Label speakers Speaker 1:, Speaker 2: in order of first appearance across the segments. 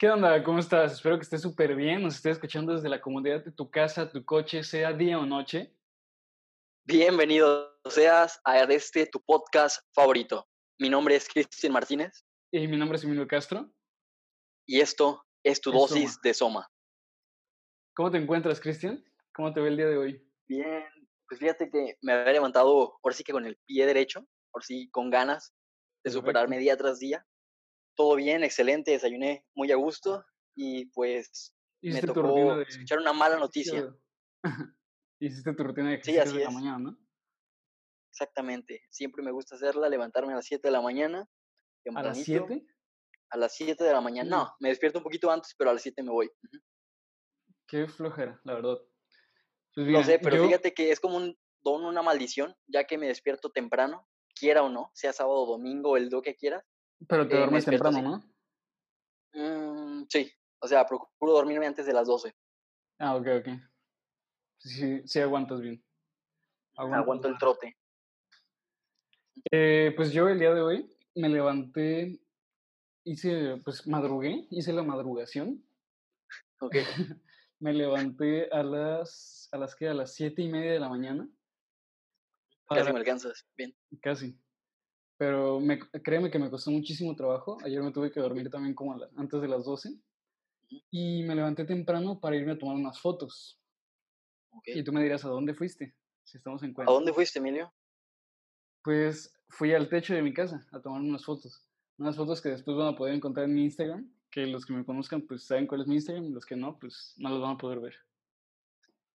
Speaker 1: ¿Qué onda? ¿Cómo estás? Espero que estés súper bien. Nos estés escuchando desde la comodidad de tu casa, tu coche, sea día o noche.
Speaker 2: Bienvenido seas a este tu podcast favorito. Mi nombre es Cristian Martínez.
Speaker 1: Y mi nombre es Emilio Castro.
Speaker 2: Y esto es tu
Speaker 1: Es
Speaker 2: dosis
Speaker 1: Soma.
Speaker 2: de Soma.
Speaker 1: ¿Cómo te encuentras, Cristian? ¿Cómo te ve el día de hoy?
Speaker 2: Bien, pues fíjate que me había levantado, ahora sí que con el pie derecho, ahora sí con ganas de superarme día tras día. Todo bien, excelente, desayuné muy a gusto y pues me tocó
Speaker 1: de
Speaker 2: escuchar una mala noticia.
Speaker 1: Hiciste tu rutina de
Speaker 2: Sí,
Speaker 1: ejercicio
Speaker 2: así
Speaker 1: de la
Speaker 2: es.
Speaker 1: mañana, ¿no?
Speaker 2: Exactamente. Siempre me gusta hacerla, levantarme a las 7 de la mañana,
Speaker 1: ¿A las
Speaker 2: tempranito,
Speaker 1: 7?
Speaker 2: a las 7 de la mañana.
Speaker 1: Sí.
Speaker 2: No, me despierto un poquito antes, pero a las 7 me voy.
Speaker 1: Qué flojera, la verdad. Pues
Speaker 2: No
Speaker 1: mira,
Speaker 2: sé, pero
Speaker 1: yo,
Speaker 2: fíjate que es como un don, una maldición, ya que me despierto temprano, quiera o no, sea sábado, domingo, el día que quieras.
Speaker 1: Pero te
Speaker 2: eh, me
Speaker 1: duermes temprano,
Speaker 2: así.
Speaker 1: ¿no?
Speaker 2: Mm, sí, o sea, procuro dormirme antes de las 12.
Speaker 1: Ah, ok, ok. Sí, sí aguantas bien. Aguantas
Speaker 2: Aguanto el trote.
Speaker 1: Eh, pues yo el día de hoy me levanté, hice, pues madrugué, hice la madrugación.
Speaker 2: Ok,
Speaker 1: Me levanté a las, a las que, a las siete y media de la mañana.
Speaker 2: casi me alcanzas. Bien.
Speaker 1: casi. Pero me, créeme que me costó muchísimo trabajo. Ayer me tuve que dormir también como la- antes de las 12.
Speaker 2: Ujú,
Speaker 1: Y me levanté temprano para irme a tomar unas fotos.
Speaker 2: Ok.
Speaker 1: Y tú me dirás, ¿a dónde fuiste? Si estamos en
Speaker 2: ¿A dónde fuiste, Emilio?
Speaker 1: Pues fui al techo de mi casa a tomar unas fotos. Unas fotos que después van a poder encontrar en mi Instagram. Que los que me conozcan, pues saben cuál es mi Instagram. Los que no, pues no los van a poder ver.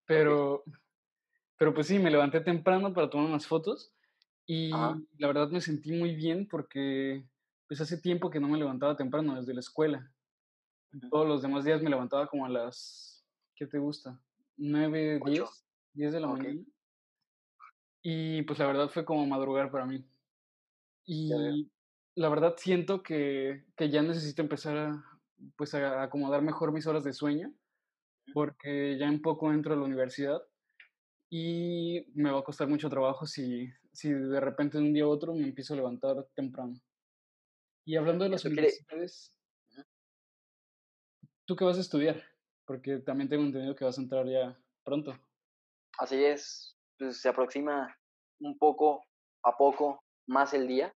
Speaker 1: Pero, pero pues sí, me levanté temprano para tomar unas fotos. Y
Speaker 2: Ajá.
Speaker 1: la verdad me sentí muy bien porque pues hace tiempo que no me levantaba temprano desde la escuela.
Speaker 2: ujú,
Speaker 1: Todos los demás días me levantaba como a las, ¿qué te gusta? 9,
Speaker 2: Ocho.
Speaker 1: 10, 10 de la
Speaker 2: Ok,
Speaker 1: mañana. Y pues la verdad fue como madrugar para mí. Y la verdad siento que, que ya necesito empezar a, pues a acomodar mejor mis horas de sueño porque ya en poco entro a la universidad y me va a costar mucho trabajo si, si de repente de un día a otro me empiezo a levantar temprano. Y hablando de las
Speaker 2: quiere.
Speaker 1: universidades, ¿tú qué vas a estudiar? Porque también tengo entendido que vas a entrar ya pronto.
Speaker 2: Así es. Pues se aproxima un poco a poco más el día.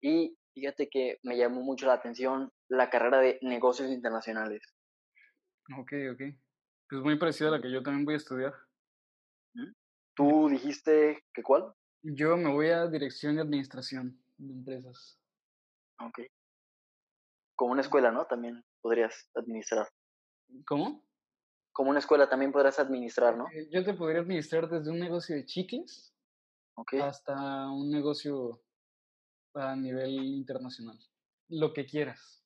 Speaker 2: Y fíjate que me llamó mucho la atención la carrera de negocios internacionales.
Speaker 1: Ok, ok. Pues muy parecida a la que yo también voy a estudiar.
Speaker 2: ¿Tú dijiste que cuál?
Speaker 1: Yo me voy a dirección y administración de empresas.
Speaker 2: Ok. Como una escuela, ¿no? También podrías administrar.
Speaker 1: ¿Cómo?
Speaker 2: Como una escuela también podrás administrar, ¿no?
Speaker 1: Eh, yo te podría administrar desde un negocio de chicles
Speaker 2: Ok,
Speaker 1: hasta un negocio a nivel internacional. Lo que quieras.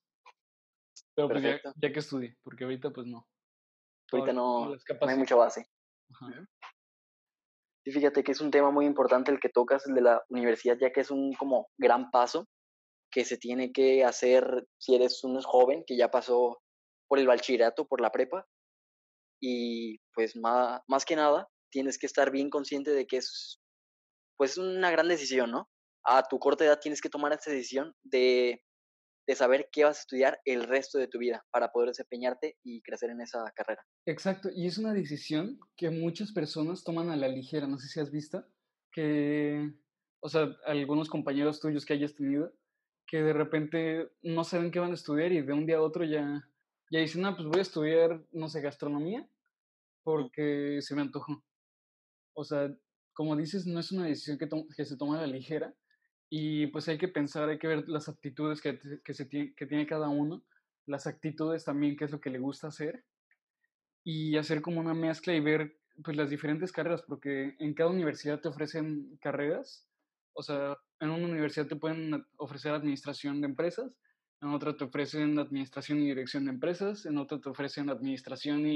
Speaker 1: Pero pues ya, ya que estudie, porque ahorita pues no.
Speaker 2: Ahorita
Speaker 1: no
Speaker 2: no, hay mucha base.
Speaker 1: Ajá.
Speaker 2: Y fíjate que es un tema muy importante el que tocas, el de la universidad, ya que es un como gran paso que se tiene que hacer si eres un joven que ya pasó por el bachillerato, por la prepa, y pues más, más que nada tienes que estar bien consciente de que es pues una gran decisión, ¿no? A tu corta edad tienes que tomar esta decisión de, de saber qué vas a estudiar el resto de tu vida para poder desempeñarte y crecer en esa carrera.
Speaker 1: Exacto, y es una decisión que muchas personas toman a la ligera, no sé si has visto, que, o sea, algunos compañeros tuyos que hayas tenido, que de repente no saben qué van a estudiar y de un día a otro ya, ya dicen, ah, pues voy a estudiar, no sé, gastronomía, porque se me antojó. O sea, como dices, no es una decisión que, que se toma a la ligera y pues hay que pensar, hay que ver las aptitudes que, que, se tie- que tiene cada uno, las actitudes también, qué es lo que le gusta hacer y hacer como una mezcla y ver pues las diferentes carreras, porque en cada universidad te ofrecen carreras, o sea, en una universidad te pueden ofrecer administración de empresas, en otra te ofrecen administración y dirección de empresas, en otra te ofrecen administración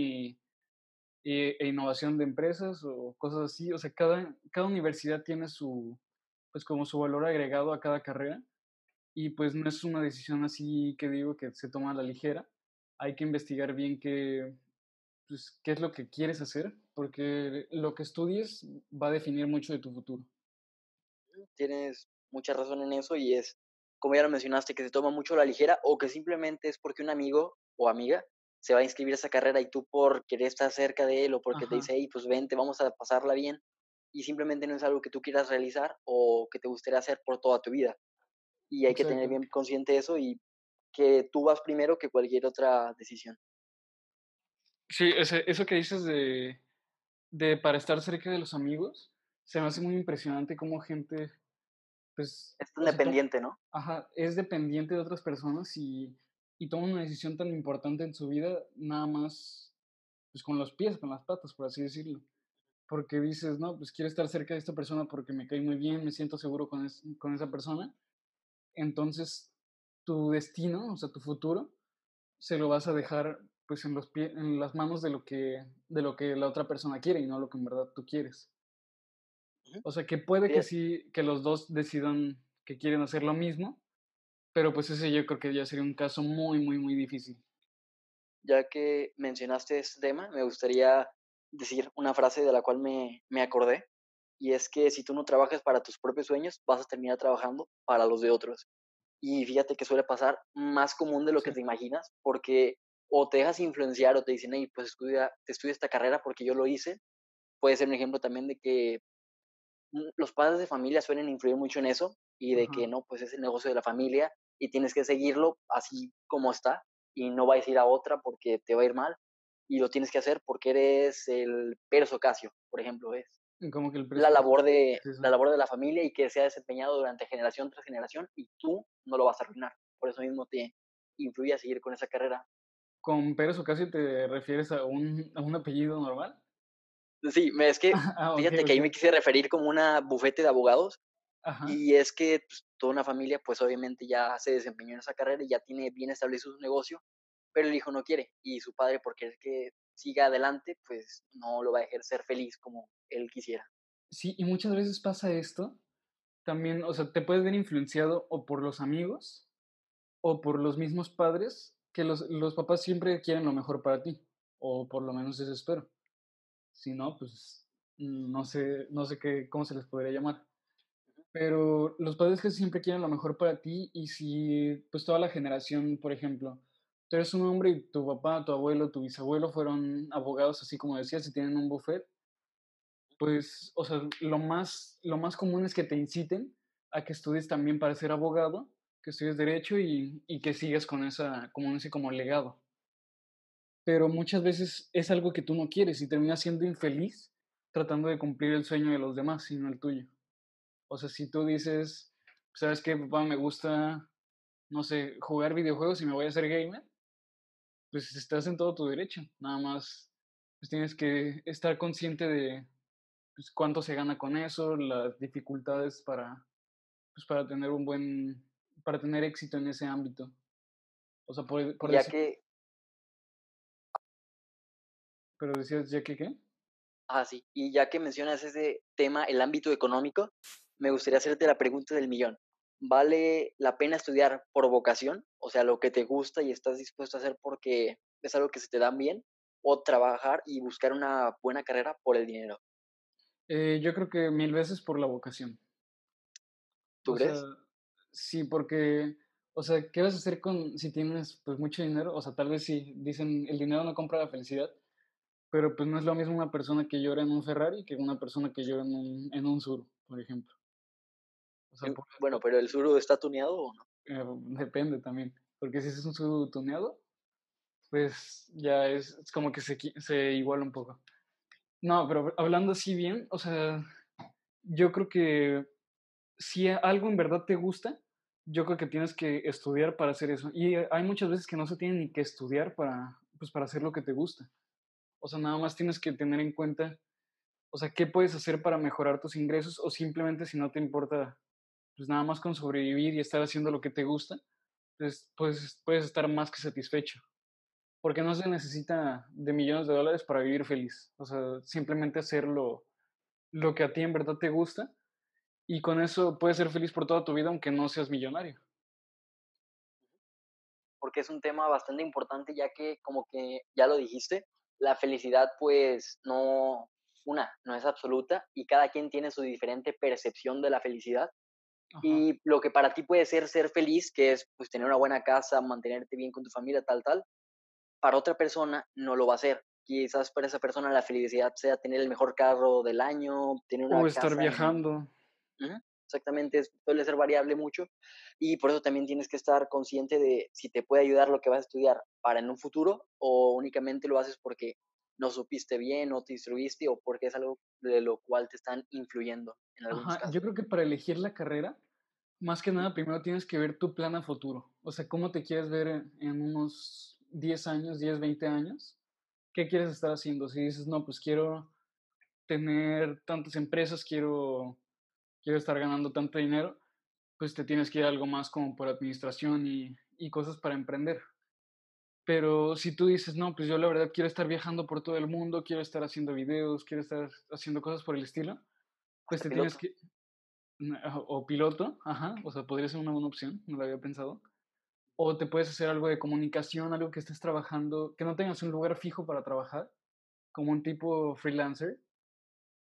Speaker 1: y- e innovación de empresas o cosas así, o sea, cada, cada universidad tiene su, pues como su valor agregado a cada carrera y pues no es una decisión así que digo que se toma a la ligera, hay que investigar bien qué, pues, qué es lo que quieres hacer, porque lo que estudies va a definir mucho de tu futuro.
Speaker 2: Tienes mucha razón en eso y es como ya lo mencionaste, que se toma mucho a la ligera o que simplemente es porque un amigo o amiga se va a inscribir a esa carrera y tú por querer estar cerca de él o porque te dice, hey, pues vente, vamos a pasarla bien, y simplemente no es algo que tú quieras realizar o que te gustaría hacer por toda tu vida. Y hay que tener bien consciente eso y que tú vas primero que cualquier otra decisión.
Speaker 1: Sí, ese eso que dices de de para estar cerca de los amigos, se me hace muy impresionante cómo gente, pues,
Speaker 2: Es tan dependiente, ¿no?
Speaker 1: ajá, es dependiente de otras personas y y toma una decisión tan importante en su vida, nada más, pues, con los pies, con las patas, por así decirlo. Porque dices: "No, pues, quiero estar cerca de esta persona porque me cae muy bien, me siento seguro con es con esa persona". Entonces, tu destino, o sea, tu futuro, se lo vas a dejar, pues, en los pie en las manos de lo que de lo que la otra persona quiere, y no lo que en verdad tú quieres. O sea, que puede que sí, que los 2 decidan que quieren hacer lo mismo, pero, pues, ese yo creo que ya sería un caso muy, muy, muy difícil.
Speaker 2: ya que mencionaste este tema, me gustaría decir una frase de la cual me, me acordé, y es que si tú no trabajas para tus propios sueños, vas a terminar trabajando para los de otros. Y fíjate que suele pasar más común de lo
Speaker 1: Sí,
Speaker 2: que te imaginas, porque o te dejas influenciar o te dicen, hey, pues estudia, te estudia esta carrera porque yo lo hice. Puede ser un ejemplo también de que mm, los padres de familia suelen influir mucho en eso y de que no, pues es el negocio de la familia y tienes que seguirlo así como está y no vais a ir a otra porque te va a ir mal y lo tienes que hacer porque eres el Perso Casio, por ejemplo, es
Speaker 1: Como que el
Speaker 2: la labor de
Speaker 1: es
Speaker 2: la labor de la familia y que se ha desempeñado durante generación tras generación y tú no lo vas a arruinar. Por eso mismo te influye a seguir con esa carrera.
Speaker 1: ¿Con Pérez Ocasio te refieres a un a un apellido normal?
Speaker 2: Sí, es que
Speaker 1: Ah, okey,
Speaker 2: fíjate que ahí me quise referir como una bufete de abogados
Speaker 1: Ajá.
Speaker 2: Y es que, pues, toda una familia, pues, obviamente ya se desempeñó en esa carrera y ya tiene bien establecido su negocio, pero el hijo no quiere, y su padre, por querer que siga adelante, pues, no lo va a dejar ser feliz como él quisiera.
Speaker 1: Sí, y muchas veces pasa esto, también, o sea, te puedes ver influenciado o por los amigos o por los mismos padres, que los los papás siempre quieren lo mejor para ti, o por lo menos eso espero. Si no, pues, no sé no sé qué cómo se les podría llamar. Pero los padres casi siempre quieren lo mejor para ti, y si, pues, toda la generación, por ejemplo, tú eres un hombre y tu papá, tu abuelo, tu bisabuelo fueron abogados, así como decías, y tienen un bufet, pues, o sea, lo más lo más común es que te inciten a que estudies también para ser abogado, que estudies derecho y y que sigas con esa como ese como legado. Pero muchas veces es algo que tú no quieres y terminas siendo infeliz tratando de cumplir el sueño de los demás, y no el tuyo. O sea, si tú dices: "¿Sabes qué, papá? Me gusta, no sé, jugar videojuegos y me voy a hacer gamer", pues estás en todo tu derecho. Nada más, pues tienes que estar consciente de, pues, cuánto se gana con eso, las dificultades para, pues, para tener un buen para tener éxito en ese ámbito. O sea, por por
Speaker 2: ya
Speaker 1: decir
Speaker 2: que
Speaker 1: pero decías, ¿ya qué qué?
Speaker 2: ah, sí, y ya que mencionas ese tema, el ámbito económico, me gustaría hacerte la pregunta del millón. ¿Vale la pena estudiar por vocación? O sea, lo que te gusta y estás dispuesto a hacer porque es algo que se te da bien, o trabajar y buscar una buena carrera por el dinero.
Speaker 1: Eh, yo creo que mil veces por la vocación.
Speaker 2: ¿Tú
Speaker 1: O sea,
Speaker 2: crees?
Speaker 1: sí, porque, o sea, ¿qué vas a hacer con si tienes, pues, mucho dinero? O sea, tal vez sí, dicen: "El dinero no compra la felicidad", pero, pues, no es lo mismo una persona que llora en un Ferrari que una persona que llora en un en un Tsuru, por ejemplo. Sea, por
Speaker 2: bueno, pero ¿el Suru está tuneado o no?
Speaker 1: eh, depende también, porque si es un Tsuru tuneado, pues, ya es es como que se se iguala un poco. No, pero hablando así bien, o sea, yo creo que si algo en verdad te gusta, yo creo que tienes que estudiar para hacer eso. Y eh, hay muchas veces que no se tiene ni que estudiar para, pues, para hacer lo que te gusta. O sea, nada más tienes que tener en cuenta, o sea, qué puedes hacer para mejorar tus ingresos o simplemente si no te importa, pues nada más con sobrevivir y estar haciendo lo que te gusta, pues, pues puedes estar más que satisfecho. Porque no se necesita de millones de dólares para vivir feliz. O sea, simplemente hacer lo, lo que a ti en verdad te gusta y con eso puedes ser feliz por toda tu vida aunque no seas millonario.
Speaker 2: Porque es un tema bastante importante, ya que, como que ya lo dijiste, la felicidad, pues, no una, no es absoluta y cada quien tiene su diferente percepción de la felicidad. Y lo que para ti puede ser ser feliz, que es pues tener una buena casa, mantenerte bien con tu familia, tal, tal, para otra persona no lo va a hacer. Quizás para esa persona la felicidad sea tener el mejor carro del año, tener una
Speaker 1: o estar viajando.
Speaker 2: Exactamente, suele ser variable mucho y por eso también tienes que estar consciente de si te puede ayudar lo que vas a estudiar para en un futuro o únicamente lo haces porque no supiste bien o te instruiste o porque es algo de lo cual te están influyendo en algunos
Speaker 1: Ajá, Yo creo que para elegir la carrera, más que nada, primero tienes que ver tu plan a futuro. O sea, cómo te quieres ver en, unos 10 años, 10, 20 años. ¿Qué quieres estar haciendo? Si dices, no, pues quiero tener tantas empresas, quiero, quiero estar ganando tanto dinero, pues te tienes que ir a algo más como por administración y, y cosas para emprender. Pero si tú dices, no, pues yo la verdad quiero estar viajando por todo el mundo, quiero estar haciendo videos, quiero estar haciendo cosas por el estilo, pues te tienes que... O piloto, ajá, o sea, podría ser una buena opción, no lo había pensado. O te puedes hacer algo de comunicación, algo que estés trabajando, que no tengas un lugar fijo para trabajar, como un tipo freelancer.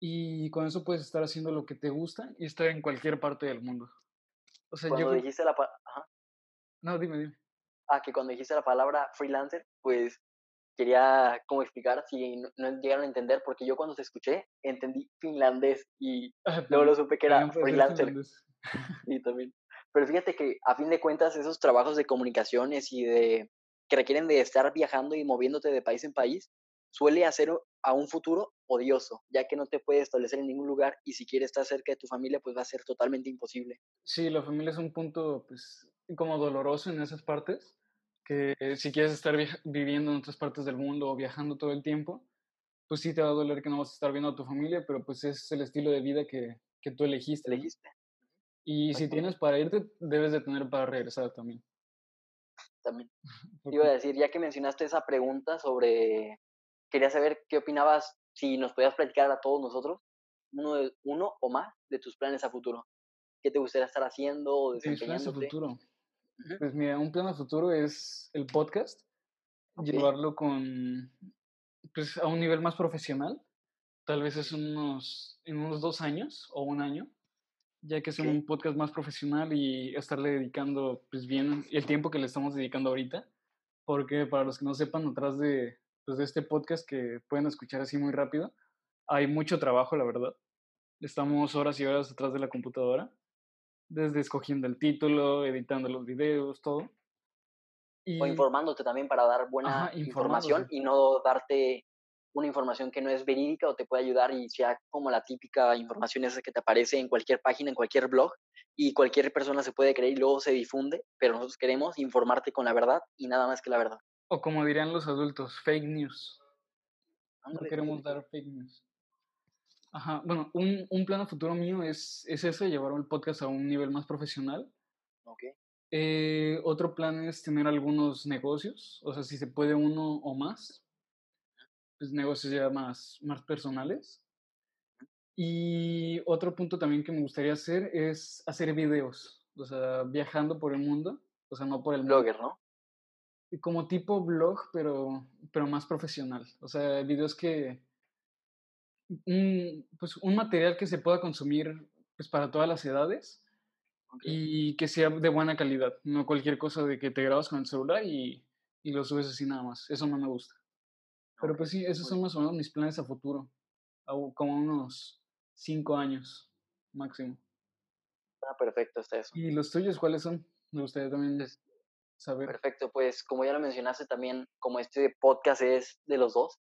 Speaker 1: Y con eso puedes estar haciendo lo que te gusta y estar en cualquier parte del mundo.
Speaker 2: O sea, Cuando yo... dijiste la... Ajá.
Speaker 1: No, dime, dime
Speaker 2: a que cuando dijiste la palabra freelancer, pues quería como explicar si no, llegaron a entender, porque yo cuando te escuché entendí finlandés y ah, luego lo supe que era freelancer. Y también. Pero fíjate que a fin de cuentas esos trabajos de comunicaciones y de que requieren de estar viajando y moviéndote de país en país, suele hacer a un futuro odioso, ya que no te puedes establecer en ningún lugar y si quieres estar cerca de tu familia, pues va a ser totalmente imposible.
Speaker 1: Sí, la familia es un punto, pues, como doloroso en esas partes, que si quieres estar viviendo en otras partes del mundo o viajando todo el tiempo, pues sí te va a doler que no vas a estar viendo a tu familia, pero pues es el estilo de vida que, que tú elegiste.
Speaker 2: Elegiste.
Speaker 1: Y si tienes para irte, debes de tener para regresar también.
Speaker 2: También. Iba a decir, ya que mencionaste esa pregunta sobre, quería saber qué opinabas, si nos podías platicar a todos nosotros, uno, de, uno o más de tus planes a futuro. ¿Qué te gustaría estar haciendo o desempeñándote?
Speaker 1: a futuro. Pues mira, un plan a futuro es el podcast, llevarlo con, pues a un nivel más profesional, tal vez es unos, en unos dos años o un año, ya que es un podcast más profesional y estarle dedicando pues bien el tiempo que le estamos dedicando ahorita, porque para los que no sepan, atrás de, pues, de este podcast que pueden escuchar así muy rápido, hay mucho trabajo, la verdad. Estamos horas y horas atrás de la computadora desde escogiendo el título, editando los videos, todo.
Speaker 2: O informándote también para dar buena información y no darte una información que no es verídica o te puede ayudar y sea como la típica información esa que te aparece en cualquier página, en cualquier blog y cualquier persona se puede creer y luego se difunde, pero nosotros queremos informarte con la verdad y nada más que la verdad.
Speaker 1: O como dirían los adultos, fake news. no queremos dar fake news. Ajá, bueno, un, un plan a futuro mío es, es ese, llevar el podcast a un nivel más profesional.
Speaker 2: Ok.
Speaker 1: Eh, otro plan es tener algunos negocios, o sea, si se puede uno o más, pues negocios ya más, más personales. Y otro punto también que me gustaría hacer es hacer videos, o sea, viajando por el mundo, o sea, no por el
Speaker 2: Blogger, ¿no?
Speaker 1: Como tipo blog, pero, pero más profesional. O sea, videos que, un, pues, un material que se pueda consumir pues, para todas las edades y que sea de buena calidad, no cualquier cosa de que te grabas con el celular y, y lo subes así nada más. Eso no me gusta. Pero pues sí, esos son más o menos mis planes a futuro, como unos cinco años máximo.
Speaker 2: Ah, perfecto, está eso.
Speaker 1: ¿Y los tuyos cuáles son? Me gustaría también saber.
Speaker 2: Perfecto, pues como ya lo mencionaste también, como este podcast es de los dos,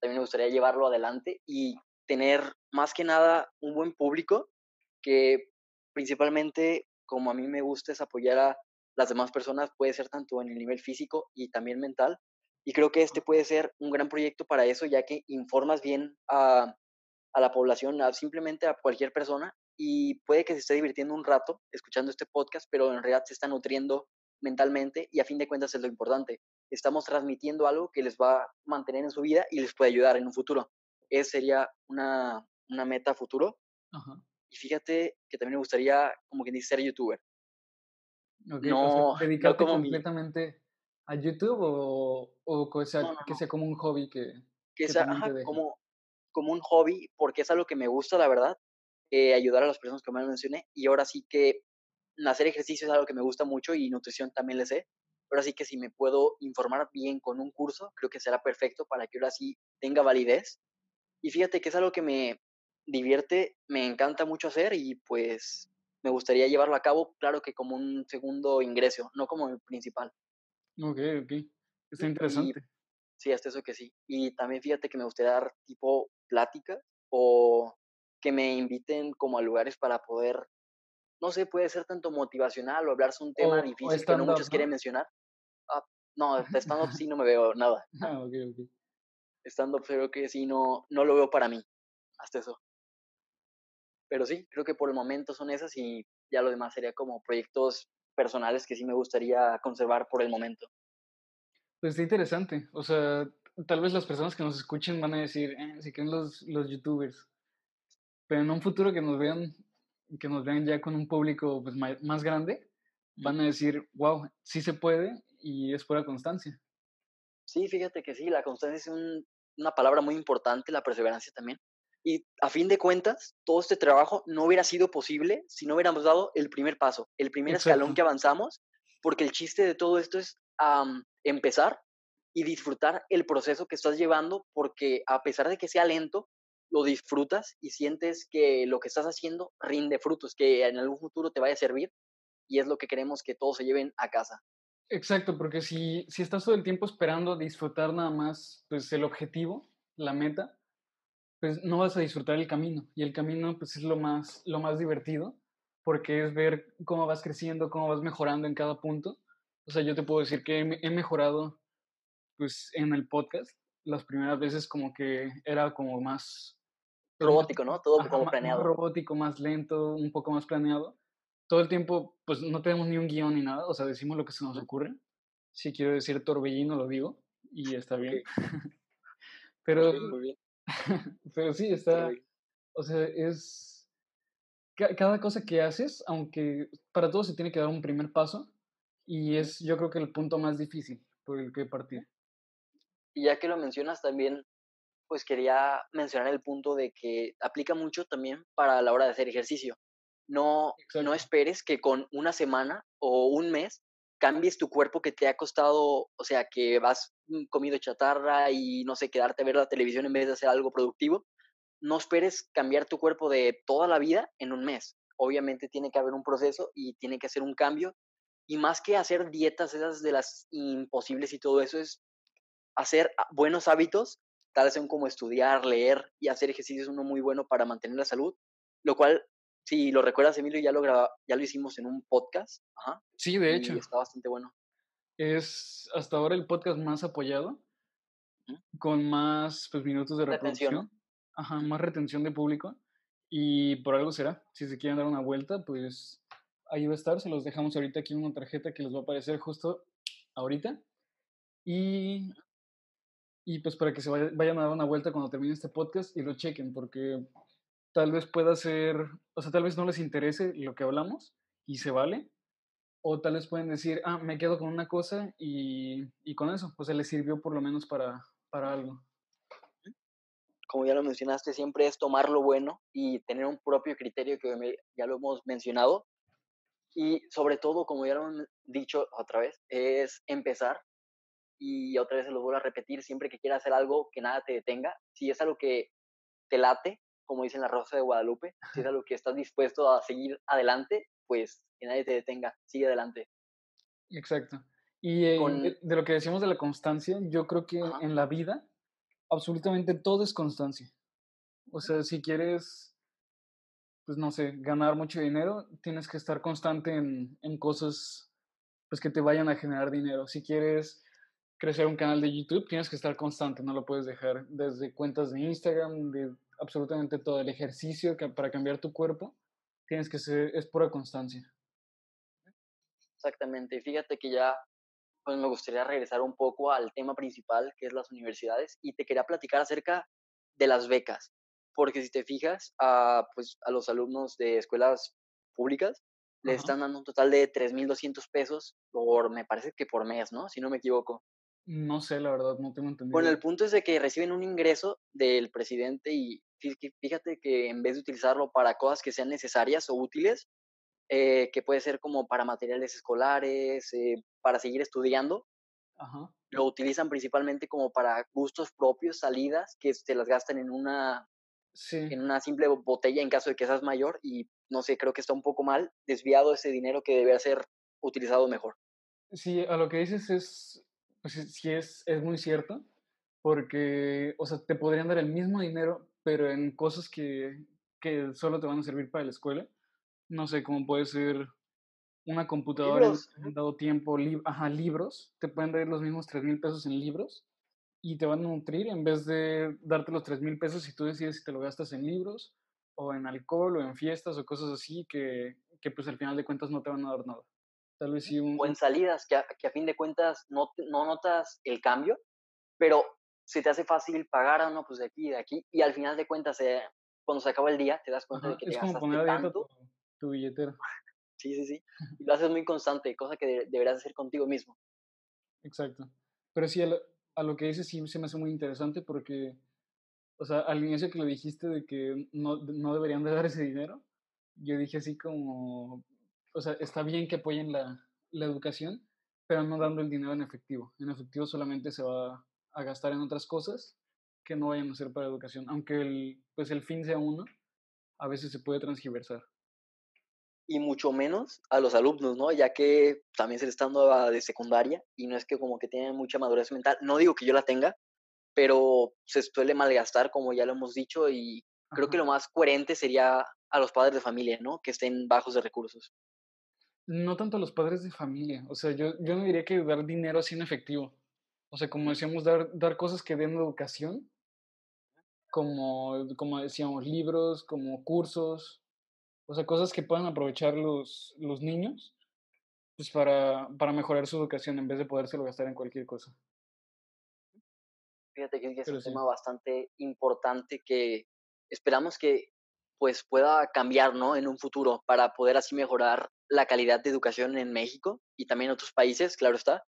Speaker 2: también me gustaría llevarlo adelante y tener más que nada un buen público que principalmente como a mí me gusta es apoyar a las demás personas, puede ser tanto en el nivel físico y también mental. Y creo que este puede ser un gran proyecto para eso, ya que informas bien a, a la población, a simplemente a cualquier persona, y puede que se esté divirtiendo un rato escuchando este podcast, pero en realidad se está nutriendo mentalmente y a fin de cuentas es lo importante. Estamos transmitiendo algo que les va a mantener en su vida y les puede ayudar en un futuro. Esa sería una, una meta futuro. Y fíjate que también me gustaría, como quien dice, ser youtuber.
Speaker 1: no, dedicarte completamente a YouTube o, o que, sea, que sea como un hobby que...
Speaker 2: Que, sea como, como un hobby, porque es algo que me gusta, la verdad, eh, ayudar a las personas que me mencioné. Y ahora sí que hacer ejercicio es algo que me gusta mucho y nutrición también le sé. Pero así que si me puedo informar bien con un curso, creo que será perfecto para que ahora sí tenga validez. Y fíjate que es algo que me divierte, me encanta mucho hacer y pues me gustaría llevarlo a cabo, claro que como un segundo ingreso, no como el principal.
Speaker 1: Ok, ok. Está interesante.
Speaker 2: sí, hasta eso que sí. Y también fíjate que me gustaría dar tipo pláticas o que me inviten como a lugares para poder, no sé, puede ser tanto motivacional o hablarse un tema difícil que no muchos quieren mencionar. No, stand-up sí no me veo nada.
Speaker 1: Ah, ok, ok.
Speaker 2: Stand-up creo que sí no, no lo veo para mí. Hasta eso. Pero sí, creo que por el momento son esas y ya lo demás sería como proyectos personales que sí me gustaría conservar por el momento.
Speaker 1: Pues está interesante. O sea, tal vez las personas que nos escuchen van a decir, eh, si creen los, los youtubers. Pero en un futuro que nos vean, que nos vean ya con un público pues, más grande, van a decir, wow, sí se puede y es pura constancia.
Speaker 2: Sí, fíjate que sí, la constancia es una palabra muy importante, la perseverancia también. Y a fin de cuentas, todo este trabajo no hubiera sido posible si no hubiéramos dado el primer paso, el primer escalón que avanzamos, porque el chiste de todo esto es empezar y disfrutar el proceso que estás llevando, porque a pesar de que sea lento, lo disfrutas y sientes que lo que estás haciendo rinde frutos, que en algún futuro te vaya a servir y es lo que queremos que todos se lleven a casa.
Speaker 1: Exacto, porque si, si estás todo el tiempo esperando disfrutar nada más pues el objetivo, la meta, pues no vas a disfrutar el camino. Y el camino pues es lo más, lo más divertido, porque es ver cómo vas creciendo, cómo vas mejorando en cada punto. O sea, yo te puedo decir que he mejorado pues en el podcast. Las primeras veces como que era como más...
Speaker 2: Robótico, ¿no? Todo como planeado.
Speaker 1: Más robótico, más lento, un poco más planeado. Todo el tiempo, pues no tenemos ni un guion ni nada, o sea, decimos lo que se nos ocurre. Si quiero decir torbellino, lo digo, y está bien. Pero, muy bien. Pero sí, está, o sea, es, cada cosa que haces, aunque para todo se tiene que dar un primer paso, y es yo creo que el punto más difícil por el que partir.
Speaker 2: Y ya que lo mencionas también, pues quería mencionar el punto de que aplica mucho también para la hora de hacer ejercicio. No, no esperes que con una semana o un mes cambies tu cuerpo que te ha costado, o sea, que vas mm, comido chatarra y no sé, quedarte a ver la televisión en vez de hacer algo productivo, no esperes cambiar tu cuerpo de toda la vida en un mes. Obviamente tiene que haber un proceso y tiene que hacer un cambio. Y más que hacer dietas esas de las imposibles y todo eso, es hacer buenos hábitos, tal vez como estudiar, leer y hacer ejercicios uno muy bueno para mantener la salud, lo cual si lo recuerdas, Emilio, ya lo, ya lo hicimos en un podcast. Ajá,
Speaker 1: sí, de hecho.
Speaker 2: está bastante bueno.
Speaker 1: Es hasta ahora el podcast más apoyado, con más pues, minutos de reproducción. Ajá, más retención de público. Y por algo será. Si se quieren dar una vuelta, pues ahí va a estar. Se los dejamos ahorita aquí en una tarjeta que les va a aparecer justo ahorita. Y, y pues para que se vayan a dar una vuelta cuando termine este podcast y lo chequen, porque tal vez pueda ser, o sea, tal vez no les interese lo que hablamos y se vale, o tal vez pueden decir, ah, me quedo con una cosa y, y con eso, o sea, les sirvió por lo menos para, para algo.
Speaker 2: Como ya lo mencionaste, siempre es tomar lo bueno y tener un propio criterio que ya lo hemos mencionado. Y sobre todo, como ya lo han dicho otra vez, es empezar y otra vez se lo vuelvo a repetir, siempre que quieras hacer algo, que nada te detenga. Si es algo que te late, como dice en la Rosa de Guadalupe, si es algo que estás dispuesto a seguir adelante, pues que nadie te detenga, sigue adelante.
Speaker 1: Exacto. Y de, lo que decimos de la constancia, yo creo que en la vida absolutamente todo es constancia. O sea, si quieres, pues no sé, ganar mucho dinero, tienes que estar constante en, en cosas pues que te vayan a generar dinero. Si quieres crecer un canal de YouTube, tienes que estar constante, no lo puedes dejar desde cuentas de Instagram, de absolutamente todo. El ejercicio que, para cambiar tu cuerpo, tienes que ser, es pura constancia.
Speaker 2: Exactamente. Fíjate que ya pues me gustaría regresar un poco al tema principal, que es las universidades, y te quería platicar acerca de las becas, porque si te fijas, a, pues, a los alumnos de escuelas públicas les están dando un total de 3.200 pesos por, me parece que por mes, ¿no? Si no me equivoco.
Speaker 1: No sé, la verdad, no tengo entendido.
Speaker 2: Bueno, el punto es de que reciben un ingreso del presidente y fíjate que en vez de utilizarlo para cosas que sean necesarias o útiles, eh, que puede ser como para materiales escolares, eh, para seguir estudiando,
Speaker 1: Ajá.
Speaker 2: lo utilizan principalmente como para gustos propios, salidas, que se las gastan en una,
Speaker 1: Sí.
Speaker 2: en una simple botella en caso de que seas mayor y no sé, creo que está un poco mal desviado ese dinero que debería ser utilizado mejor.
Speaker 1: Sí, a lo que dices es, pues sí es, es muy cierto, porque, o sea, te podrían dar el mismo dinero, pero en cosas que, que solo te van a servir para la escuela. No sé, como puede ser una computadora en dado tiempo, ajá, libros, te pueden dar los mismos tres mil pesos en libros y te van a nutrir en vez de darte los tres mil pesos si tú decides si te lo gastas en libros o en alcohol o en fiestas o cosas así que, que pues al final de cuentas no te van a dar nada. Tal vez sí un,
Speaker 2: o en salidas que a, que a fin de cuentas no, te- no notas el cambio, pero se te hace fácil pagar a uno pues de aquí y de aquí y al final de cuentas eh, cuando se acaba el día te das cuenta de
Speaker 1: ajá,
Speaker 2: que te
Speaker 1: es como
Speaker 2: gastaste
Speaker 1: poner dieta tu,
Speaker 2: tanto,
Speaker 1: tu billetera.
Speaker 2: sí, sí, sí, y lo haces muy constante, cosa que de- deberías hacer contigo mismo.
Speaker 1: Exacto. Pero sí, a lo, a lo que dices sí se me hace muy interesante porque, o sea, al inicio que lo dijiste de que no, no deberían de dar ese dinero, yo dije así como, o sea, está bien que apoyen la, la educación, pero no dando el dinero en efectivo. En efectivo solamente se va a gastar en otras cosas que no vayan a ser para educación, aunque el, pues el fin sea uno, a veces se puede transgiversar.
Speaker 2: y mucho menos a los alumnos, ¿no? Ya que también se les está dando a de secundaria y no es que como que tienen mucha madurez mental. No digo que yo la tenga, pero se suele malgastar, como ya lo hemos dicho, y creo que
Speaker 1: Ajá.
Speaker 2: lo más coherente sería a los padres de familia, ¿no? Que estén bajos de recursos.
Speaker 1: No tanto a los padres de familia, o sea, yo, yo no diría que dar dinero así en efectivo. O sea, como decíamos, dar, dar cosas que den educación, como, como decíamos, libros, como cursos, o sea, cosas que puedan aprovechar los, los niños, pues para, para mejorar su educación en vez de podérselo gastar en cualquier cosa.
Speaker 2: Fíjate que es
Speaker 1: Pero
Speaker 2: un
Speaker 1: sí,
Speaker 2: tema bastante importante que esperamos que pues pueda cambiar, ¿no? En un futuro para poder así mejorar la calidad de educación en México y también en otros países, claro está.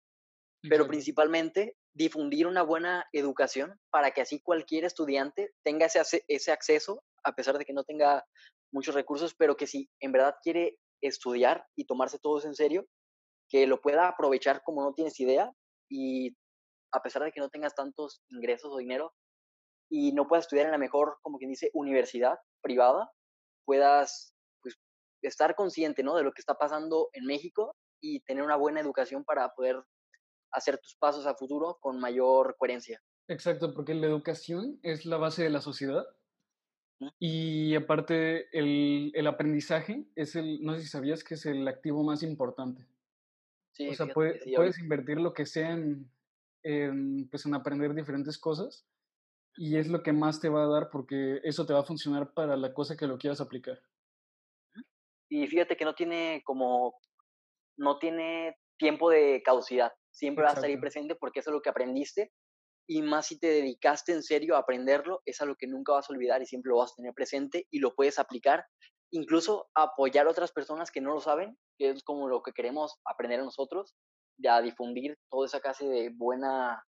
Speaker 2: pero principalmente difundir una buena educación para que así cualquier estudiante tenga ese, ese acceso, a pesar de que no tenga muchos recursos, pero que si en verdad quiere estudiar y tomarse todo eso en serio, que lo pueda aprovechar como no tienes idea y a pesar de que no tengas tantos ingresos o dinero y no puedas estudiar en la mejor, como quien dice, universidad privada, puedas estar consciente ¿no? de lo que está pasando en México y tener una buena educación para poder hacer tus pasos a futuro con mayor coherencia.
Speaker 1: Exacto, porque la educación es la base de la sociedad y aparte el, el aprendizaje es el, no sé si sabías que es el activo más importante. O
Speaker 2: Sí,
Speaker 1: sea, puede-
Speaker 2: que sí,
Speaker 1: puedes invertir lo que sea en, en, pues, en aprender diferentes cosas y es lo que más te va a dar porque eso te va a funcionar para la cosa que lo quieras aplicar.
Speaker 2: Y fíjate que no tiene como, no tiene tiempo de caducidad. Siempre va a estar ahí
Speaker 1: Exacto.
Speaker 2: presente porque eso es lo que aprendiste. Y más si te dedicaste en serio a aprenderlo, es algo que nunca vas a olvidar y siempre lo vas a tener presente y lo puedes aplicar. Incluso apoyar a otras personas que no lo saben, que es como lo que queremos aprender a nosotros, de a difundir toda esa clase de buena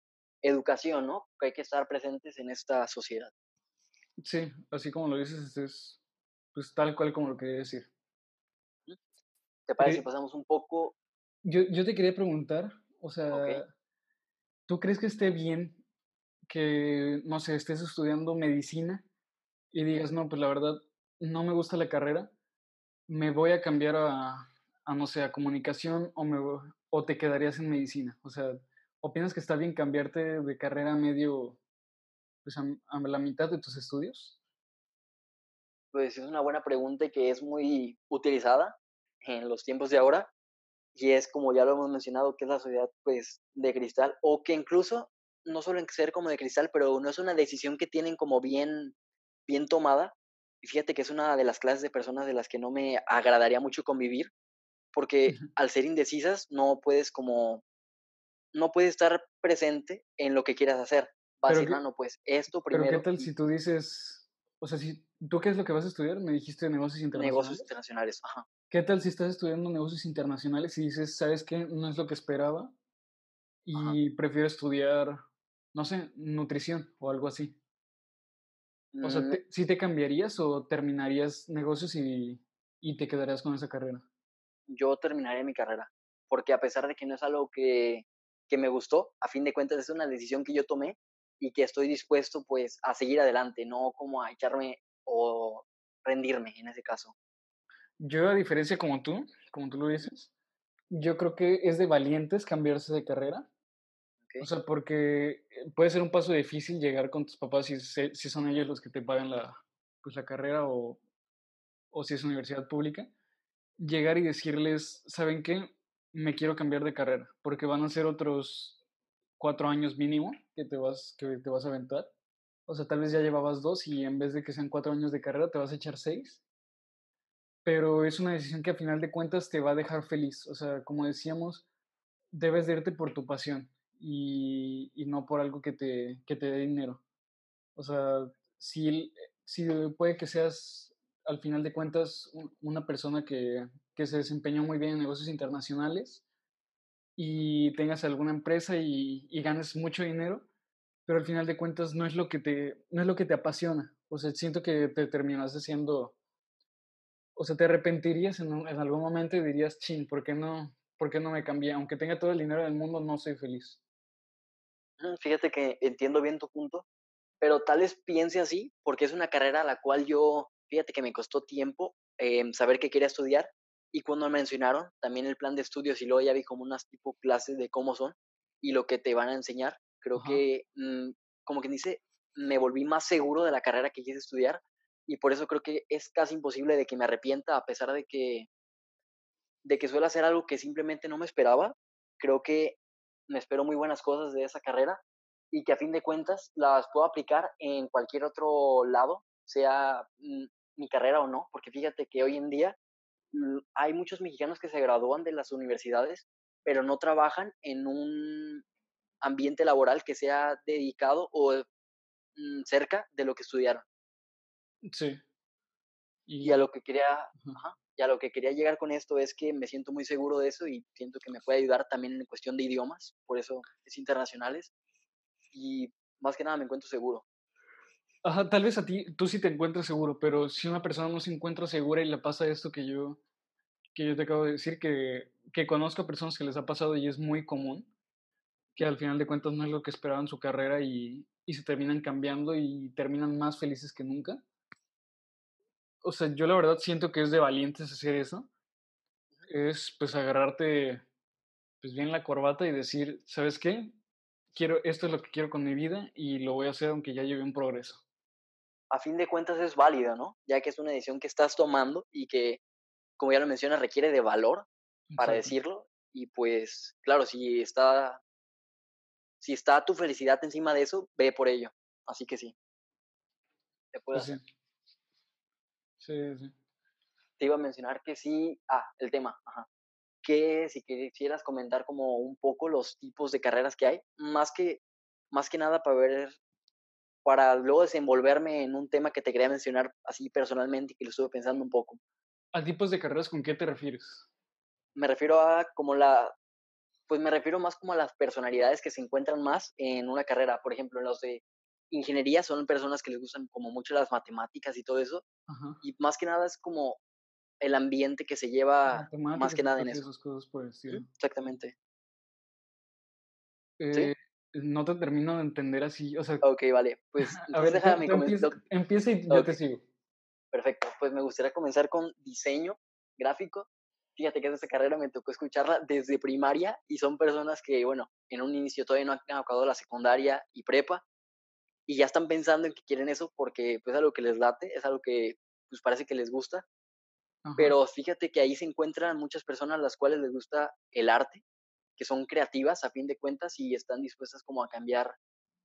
Speaker 2: educación, ¿no? Que hay que estar presentes en esta sociedad.
Speaker 1: Sí, así como lo dices, es pues tal cual como lo quería decir.
Speaker 2: ¿Te parece si pasamos un poco?
Speaker 1: yo, yo te quería preguntar, o sea, ¿tú crees que esté bien que, no sé, estés estudiando medicina y digas, no, pues la verdad, no me gusta la carrera, me voy a cambiar a, a, no sé, a comunicación o, me, o te quedarías en medicina? O sea, ¿opinas que está bien cambiarte de carrera a medio, pues a, a la mitad de tus estudios?
Speaker 2: Pues es una buena pregunta y que es muy utilizada en los tiempos de ahora. Y es como ya lo hemos mencionado, que es la sociedad pues de cristal o que incluso no solo en ser como de cristal, pero no es una decisión que tienen como bien, bien tomada. Y fíjate que es una de las clases de personas de las que no me agradaría mucho convivir, porque al ser indecisas no puedes como, no puedes estar presente en lo que quieras hacer. Va a no, pues esto
Speaker 1: pero qué
Speaker 2: primero
Speaker 1: tal si tú dices, o sea, si tú qué es lo que vas a estudiar, me dijiste negocios
Speaker 2: negocios
Speaker 1: internacionales.
Speaker 2: internacionales. Ajá.
Speaker 1: ¿Qué tal si estás estudiando negocios internacionales y dices, sabes qué, no es lo que esperaba
Speaker 2: Ajá.
Speaker 1: y prefiero estudiar, no sé, nutrición o algo así? O sea,
Speaker 2: Mm,
Speaker 1: te- ¿sí te cambiarías o terminarías negocios y, y te quedarías con esa carrera?
Speaker 2: yo terminaría mi carrera, porque a pesar de que no es algo que, que me gustó, a fin de cuentas es una decisión que yo tomé y que estoy dispuesto pues a seguir adelante, no como a echarme o rendirme en ese caso.
Speaker 1: Yo, a diferencia como tú, como tú lo dices, yo creo que es de valientes cambiarse de carrera. O sea, porque eh, puede ser un paso difícil llegar con tus papás si, si son ellos los que te pagan la, pues, la carrera o, o si es universidad pública. Llegar y decirles, ¿saben qué? Me quiero cambiar de carrera, porque van a ser otros cuatro años mínimo que te vas, que te vas a aventar. O sea, tal vez ya llevabas dos y en vez de que sean cuatro años de carrera, te vas a echar seis. Pero es una decisión que a final de cuentas te va a dejar feliz. O sea, como decíamos, debes de irte por tu pasión y, y no por algo que te, que te dé dinero. O sea, si, si puede que seas, al final de cuentas, una persona que, que se desempeñó muy bien en negocios internacionales, y tengas alguna empresa y, y, ganes mucho dinero, pero al final de cuentas no es lo que te, no es lo que te apasiona. O sea, siento que te terminas haciendo, o sea, te arrepentirías en, en algún momento y dirías, chin, ¿por qué, no, ¿por qué no me cambié? Aunque tenga todo el dinero del mundo, no soy feliz.
Speaker 2: Mm, fíjate que entiendo bien tu punto, pero tal vez piense así, porque es una carrera a la cual yo, fíjate que me costó tiempo eh, saber qué quería estudiar, y cuando mencionaron también el plan de estudios y luego ya vi como unas tipo clases de cómo son y lo que te van a enseñar, creo que, mm, como quien dice, me volví más seguro de la carrera que quise estudiar y por eso creo que es casi imposible de que me arrepienta a pesar de que de que suele hacer algo que simplemente no me esperaba. Creo que me espero muy buenas cosas de esa carrera y que a fin de cuentas las puedo aplicar en cualquier otro lado, sea mm, mi carrera o no, porque fíjate que hoy en día Mm, hay muchos mexicanos que se gradúan de las universidades, pero no trabajan en un ambiente laboral que sea dedicado o mm, cerca de lo que estudiaron.
Speaker 1: Sí.
Speaker 2: Y, a lo que quería, y a lo que quería llegar con esto es que me siento muy seguro de eso y siento que me puede ayudar también en cuestión de idiomas, por eso es internacionales y más que nada me encuentro seguro.
Speaker 1: Ajá, tal vez a ti, tú sí te encuentras seguro, pero si una persona no se encuentra segura y le pasa esto que yo, que yo te acabo de decir, que, que conozco a personas que les ha pasado y es muy común, que al final de cuentas no es lo que esperaban su carrera y, y se terminan cambiando y terminan más felices que nunca. O sea, yo la verdad siento que es de valientes hacer eso. Es pues agarrarte pues bien la corbata y decir, ¿sabes qué? Quiero, esto es lo que quiero con mi vida y lo voy a hacer aunque ya lleve un progreso
Speaker 2: a fin de cuentas es válido, ¿no? Ya que es una decisión que estás tomando y que, como ya lo mencionas, requiere de valor para decirlo. Y pues, claro, si está, si está tu felicidad encima de eso, ve por ello. Así que sí. Te puedo
Speaker 1: pues sí. Sí, sí.
Speaker 2: Te iba a mencionar que sí. Ah, el tema. Ajá. Que si quisieras comentar como un poco los tipos de carreras que hay, más que, más que nada para ver para luego desenvolverme en un tema que te quería mencionar así personalmente y que lo estuve pensando un poco.
Speaker 1: ¿A tipos de carreras con qué te refieres?
Speaker 2: Me refiero a como la, pues me refiero más como a las personalidades que se encuentran más en una carrera. Por ejemplo, en los de ingeniería son personas que les gustan como mucho las matemáticas y todo eso. Y más que nada es como el ambiente que se lleva más que nada en eso.
Speaker 1: cosas por
Speaker 2: Exactamente.
Speaker 1: ¿Sí? no te termino de entender así, o sea...
Speaker 2: Ok, vale, pues a ver, déjame
Speaker 1: comenzar. Empieza, y yo te sigo.
Speaker 2: Perfecto, pues me gustaría comenzar con diseño gráfico. Fíjate que esta carrera me tocó escucharla desde primaria y son personas que, bueno, en un inicio todavía no han acabado la secundaria y prepa y ya están pensando en que quieren eso porque pues es algo que les late, es algo que pues parece que les gusta. Pero fíjate que ahí se encuentran muchas personas a las cuales les gusta el arte, que son creativas a fin de cuentas y están dispuestas como a cambiar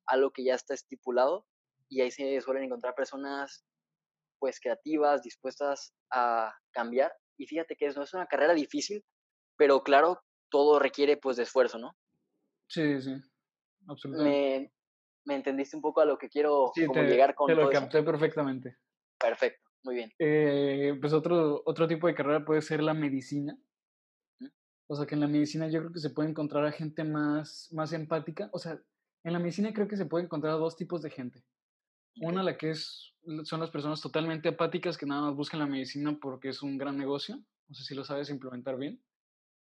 Speaker 2: algo que ya está estipulado y ahí se suelen encontrar personas pues creativas, dispuestas a cambiar y fíjate que no es una carrera difícil, pero claro, todo requiere pues de esfuerzo, ¿no?
Speaker 1: Sí, sí, absolutamente.
Speaker 2: Me, entendiste un poco a lo que quiero llegar con
Speaker 1: te lo capté perfectamente.
Speaker 2: Perfecto, muy bien.
Speaker 1: Eh, pues otro, otro tipo de carrera puede ser la medicina. O sea, que en la medicina yo creo que se puede encontrar a gente más, más empática. O sea, en la medicina creo que se puede encontrar a dos tipos de gente. Una, la que es, son las personas totalmente apáticas que nada más buscan la medicina porque es un gran negocio. o sea, si lo sabes implementar bien,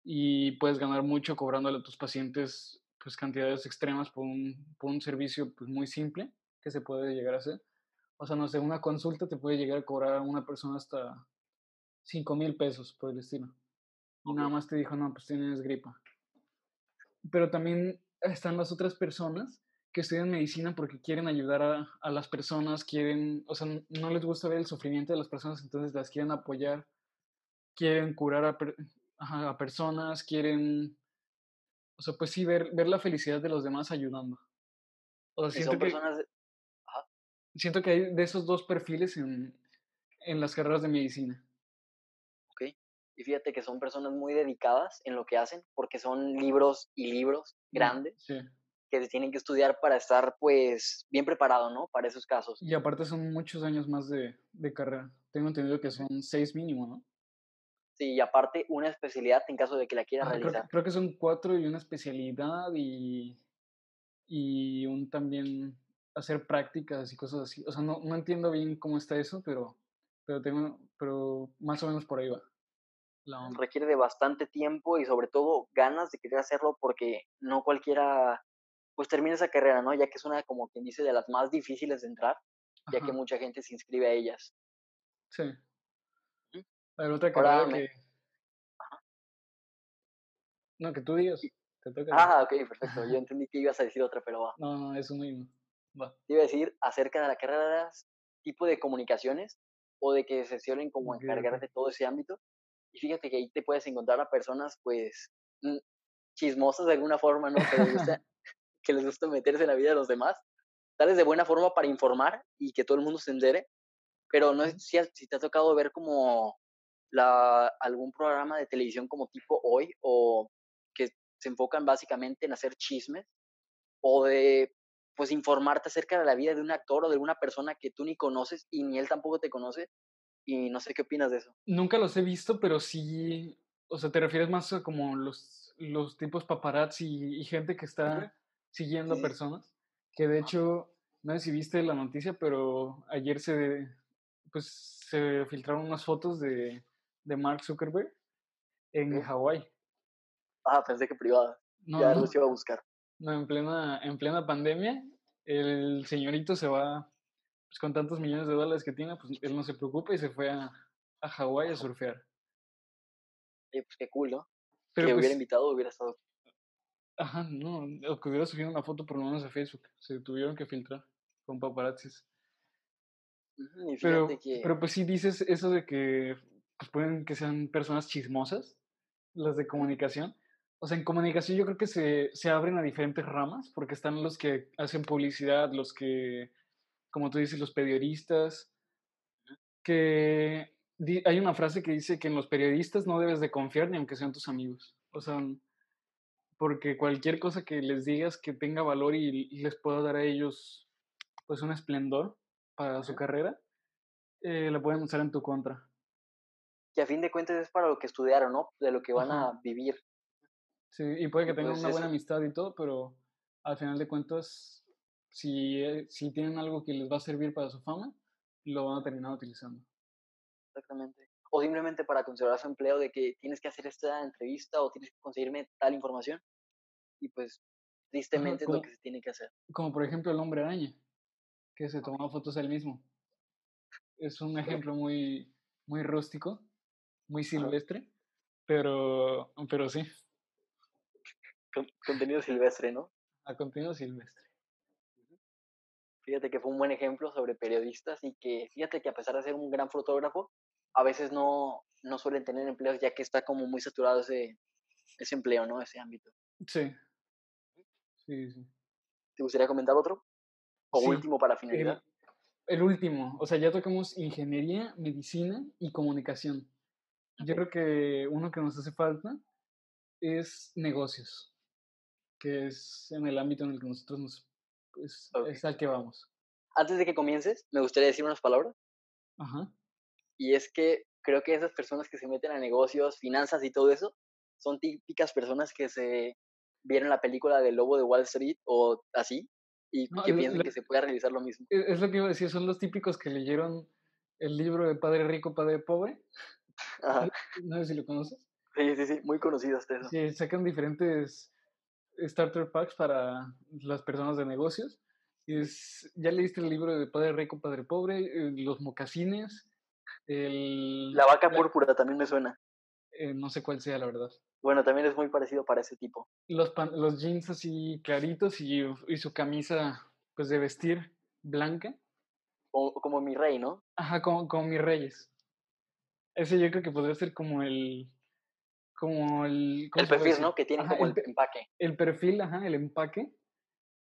Speaker 1: y puedes ganar mucho cobrándole a tus pacientes pues cantidades extremas por un, por un servicio pues, muy simple que se puede llegar a hacer. O sea, no sé, una consulta te puede llegar a cobrar a una persona hasta 5 mil pesos por el estilo. Y nada más te dijo, no, pues tienes gripa. Pero también están las otras personas que estudian medicina porque quieren ayudar a, a, las personas, quieren, o sea, no les gusta ver el sufrimiento de las personas, entonces las quieren apoyar, quieren curar a, a, a personas, quieren, o sea, pues sí, ver, ver la felicidad de los demás ayudando. O sea, siento, que, personas... siento que hay de esos dos perfiles en, en las carreras de medicina.
Speaker 2: Ok, y fíjate que son personas muy dedicadas en lo que hacen, porque son libros y libros mm, grandes. Sí que se tienen que estudiar para estar pues bien preparado, ¿no? Para esos casos.
Speaker 1: Y aparte son muchos años más de, de carrera. Tengo entendido que son seis mínimo, ¿no?
Speaker 2: Sí, y aparte una especialidad en caso de que la quiera realizar.
Speaker 1: Creo, creo, que son cuatro y una especialidad y, y un también hacer prácticas y cosas así. O sea, no, no entiendo bien cómo está eso, pero, pero, tengo, pero más o menos por ahí va.
Speaker 2: Requiere de bastante tiempo y sobre todo ganas de querer hacerlo porque no cualquiera pues termina esa carrera, ¿no? Ya que es una, como quien dice, de las más difíciles de entrar, ya que mucha gente se inscribe a ellas.
Speaker 1: Sí. A ver, otra carrera que... No, que tú digas.
Speaker 2: Te toca ah, ok, perfecto. Yo entendí que ibas a decir otra, pero va.
Speaker 1: No, no, eso mismo. Va.
Speaker 2: Te iba a decir acerca de la carrera tipo de comunicaciones o de que se suelen como encargar de todo ese ámbito. Y fíjate que ahí te puedes encontrar a personas, pues, mm, chismosas de alguna forma, ¿no? Que les gusta que les gusta meterse en la vida de los demás, tal vez de buena forma para informar y que todo el mundo se entere, pero no sé si, si te ha tocado ver como la, algún programa de televisión como tipo hoy o que se enfocan básicamente en hacer chismes o de pues informarte acerca de la vida de un actor o de una persona que tú ni conoces y ni él tampoco te conoce y no sé qué opinas de eso.
Speaker 1: Nunca los he visto, pero sí, o sea, te refieres más a como los, los tipos paparazzi y, y gente que está siguiendo personas, que de hecho, no sé si viste la noticia, pero ayer se, pues, se filtraron unas fotos de, de Mark Zuckerberg en Hawái.
Speaker 2: Ah, pensé que privada. ya los iba a buscar.
Speaker 1: No, en plena, en plena pandemia, el señorito se va, pues con tantos millones de dólares que tiene, pues él no se preocupa y se fue a, a Hawái a surfear.
Speaker 2: Sí, pues qué cool, ¿no? Pero que hubiera pues invitado, hubiera estado
Speaker 1: Ajá, no, o que hubiera subido una foto por lo menos a Facebook. Se tuvieron que filtrar con paparazzis. pero, pero pues sí dices eso de que pues pueden que sean personas chismosas, las de comunicación. O sea, en comunicación yo creo que se, se abren a diferentes ramas, porque están los que hacen publicidad, los que, como tú dices, los periodistas, que hay una frase que dice que en los periodistas no debes de confiar ni aunque sean tus amigos. O sea, porque cualquier cosa que les digas que tenga valor y, les pueda dar a ellos pues un esplendor para su carrera, eh, la pueden usar en tu contra.
Speaker 2: Que a fin de cuentas es para lo que estudiaron, ¿no? De lo que van a vivir.
Speaker 1: Sí, y puede que tengan pues una buena amistad y todo, pero al final de cuentas, si, eh, si tienen algo que les va a servir para su fama, lo van a terminar utilizando.
Speaker 2: Exactamente o simplemente para conservar su empleo de que tienes que hacer esta entrevista o tienes que conseguirme tal información. Y pues, tristemente es lo que se tiene que hacer.
Speaker 1: Como por ejemplo el hombre araña, que se tomaba fotos él mismo. Es un ejemplo muy, muy rústico, muy silvestre, pero, pero sí.
Speaker 2: contenido silvestre, ¿no?
Speaker 1: A contenido silvestre.
Speaker 2: Fíjate que fue un buen ejemplo sobre periodistas y que fíjate que a pesar de ser un gran fotógrafo, a veces no, no suelen tener empleos ya que está como muy saturado ese, ese empleo, ¿no? Ese ámbito.
Speaker 1: Sí. Sí, sí.
Speaker 2: ¿Te gustaría comentar otro? ¿O último para finalizar?
Speaker 1: El, el, último. O sea, ya tocamos ingeniería, medicina y comunicación. Yo creo que uno que nos hace falta es negocios, que es en el ámbito en el que nosotros nos... Pues, es al que vamos.
Speaker 2: Antes de que comiences, me gustaría decir unas palabras. Ajá. Y es que creo que esas personas que se meten a negocios, finanzas y todo eso, son típicas personas que se vieron la película del lobo de Wall Street o así, y que piensan que se puede realizar lo mismo.
Speaker 1: Es lo que iba a decir, son los típicos que leyeron el libro de Padre Rico, Padre Pobre,
Speaker 2: Ajá.
Speaker 1: No sé si lo conoces.
Speaker 2: Sí, sí, sí, muy conocido hasta eso.
Speaker 1: Sí, sacan diferentes starter packs para las personas de negocios. Es, ya leíste el libro de Padre Rico, Padre Pobre, eh, los mocasines, el...
Speaker 2: La vaca púrpura también me suena.
Speaker 1: eh, no sé cuál sea, la verdad.
Speaker 2: Bueno, también es muy parecido para ese tipo.
Speaker 1: Los, pan- los jeans así claritos y, y su camisa, pues, de vestir blanca.
Speaker 2: Como, como mi rey, ¿no?
Speaker 1: Ajá, como, como mis reyes. Ese yo creo que podría ser como el... Como el... ¿cómo
Speaker 2: El perfil? ¿no? Que tiene
Speaker 1: Ajá,
Speaker 2: como
Speaker 1: el
Speaker 2: empaque.
Speaker 1: el perfil, ajá, el empaque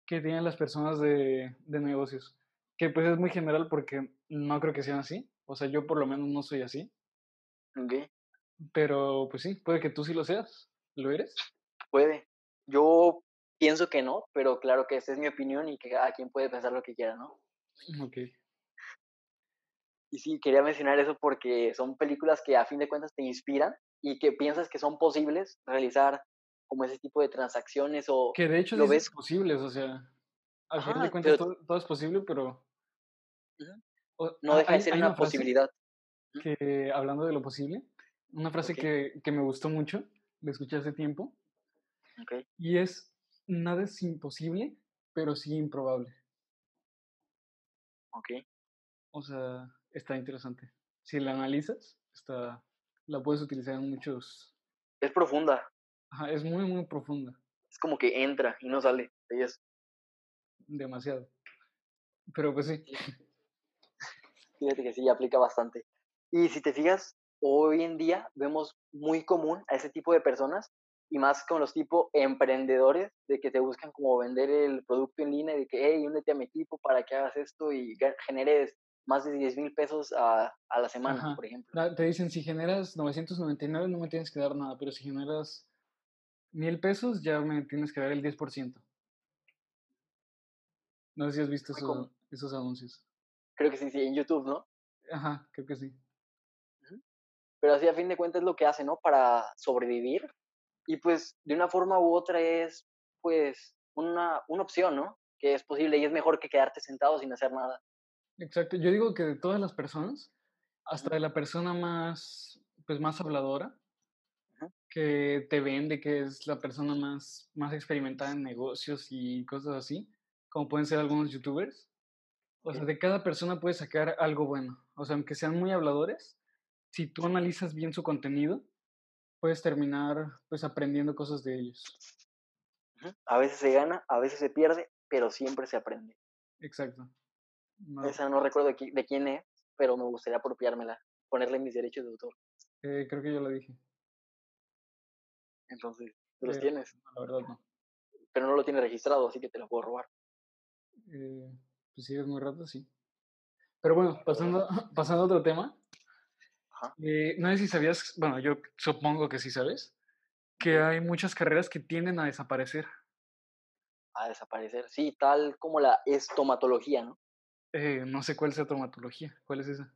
Speaker 1: que tienen las personas de, de negocios. Que pues es muy general porque no creo que sean así. O sea, yo por lo menos no soy así.
Speaker 2: Ok.
Speaker 1: Pero pues sí, puede que tú sí lo seas. ¿Lo eres?
Speaker 2: Puede. Yo pienso que no, pero claro que esa es mi opinión y que cada quien puede pensar lo que quiera, ¿no?
Speaker 1: Ok.
Speaker 2: Y sí, quería mencionar eso porque son películas que a fin de cuentas te inspiran y que piensas que son posibles realizar como ese tipo de transacciones o
Speaker 1: Que de hecho
Speaker 2: lo ves.
Speaker 1: posibles, o sea, al final de
Speaker 2: Ajá,
Speaker 1: cuentas
Speaker 2: pero
Speaker 1: todo, todo es posible, pero... O-
Speaker 2: no deja de ser una posibilidad.
Speaker 1: que, hablando de lo posible, una frase que, que me gustó mucho, la escuché hace tiempo,
Speaker 2: Ok.
Speaker 1: y es, nada es imposible, pero sí improbable.
Speaker 2: Ok.
Speaker 1: O sea, está interesante. Si la analizas, está, la puedes utilizar en muchos...
Speaker 2: Es profunda.
Speaker 1: Ajá, es muy, muy profunda,
Speaker 2: Es como que entra y no sale. Y es,
Speaker 1: demasiado. Pero pues sí,
Speaker 2: fíjate que sí, aplica bastante. Y si te fijas, hoy en día vemos muy común a ese tipo de personas y más con los tipo emprendedores de que te buscan como vender el producto en línea de que, hey, únete a mi equipo para que hagas esto y generes más de 10 mil pesos a, a la semana,
Speaker 1: Ajá.
Speaker 2: por ejemplo.
Speaker 1: Da- te dicen, si generas 999 no me tienes que dar nada, pero si generas mil pesos ya me tienes que dar el 10%. No sé si has visto esos, esos anuncios.
Speaker 2: Creo que sí, sí, en YouTube, ¿no?
Speaker 1: Ajá, creo que sí.
Speaker 2: Pero así a fin de cuentas es lo que hace, ¿no? Para sobrevivir. Y pues de una forma u otra es pues una, una opción, ¿no? Que es posible y es mejor que quedarte sentado sin hacer nada.
Speaker 1: Exacto. Yo digo que de todas las personas, hasta de la persona más, pues más habladora, que te vende, que es la persona más, más experimentada en negocios y cosas así, como pueden ser algunos youtubers. O sea, de cada persona puedes sacar algo bueno. O sea, aunque sean muy habladores, si tú analizas bien su contenido, puedes terminar pues aprendiendo cosas de ellos.
Speaker 2: A veces se gana, a veces se pierde, pero siempre se aprende.
Speaker 1: Exacto. No,
Speaker 2: Esa no recuerdo de, qui- de quién es, pero me gustaría apropiármela, ponerle mis derechos de autor.
Speaker 1: eh, creo que yo lo dije.
Speaker 2: Entonces, tú los tienes,
Speaker 1: no, la verdad no.
Speaker 2: pero no lo tienes registrado, así que te lo puedo robar.
Speaker 1: Eh, pues si eres muy rato, sí. Pero bueno, pasando, pasando a otro tema.
Speaker 2: Ajá.
Speaker 1: eh, no sé si sabías, bueno, yo supongo que sí sabes, que hay muchas carreras que tienden a desaparecer.
Speaker 2: A desaparecer. Sí, tal como la estomatología, ¿no?
Speaker 1: Eh, no sé cuál sea traumatología. ¿Cuál es esa?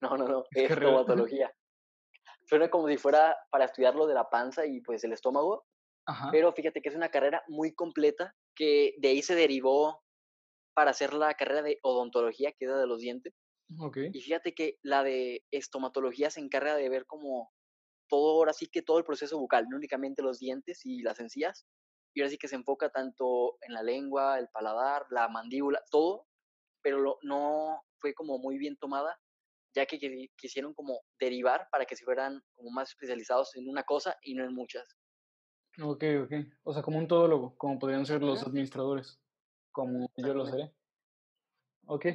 Speaker 2: No, no, no,
Speaker 1: ¿Es carrera?
Speaker 2: estomatología. Suena como si fuera para estudiar lo de la panza y pues el estómago,
Speaker 1: Ajá.
Speaker 2: pero fíjate que es una carrera muy completa que de ahí se derivó para hacer la carrera de odontología, que es la de los dientes.
Speaker 1: Ok.
Speaker 2: Y fíjate que la de estomatología se encarga de ver como todo, ahora sí que todo el proceso bucal, no únicamente los dientes y las encías. Y ahora sí que se enfoca tanto en la lengua, el paladar, la mandíbula, todo, pero lo- no fue como muy bien tomada, ya que qui- quisieron como derivar para que se fueran como más especializados en una cosa y no en muchas.
Speaker 1: Ok, ok. O sea, como un todólogo, como podrían ser los administradores, como yo lo seré. Ok.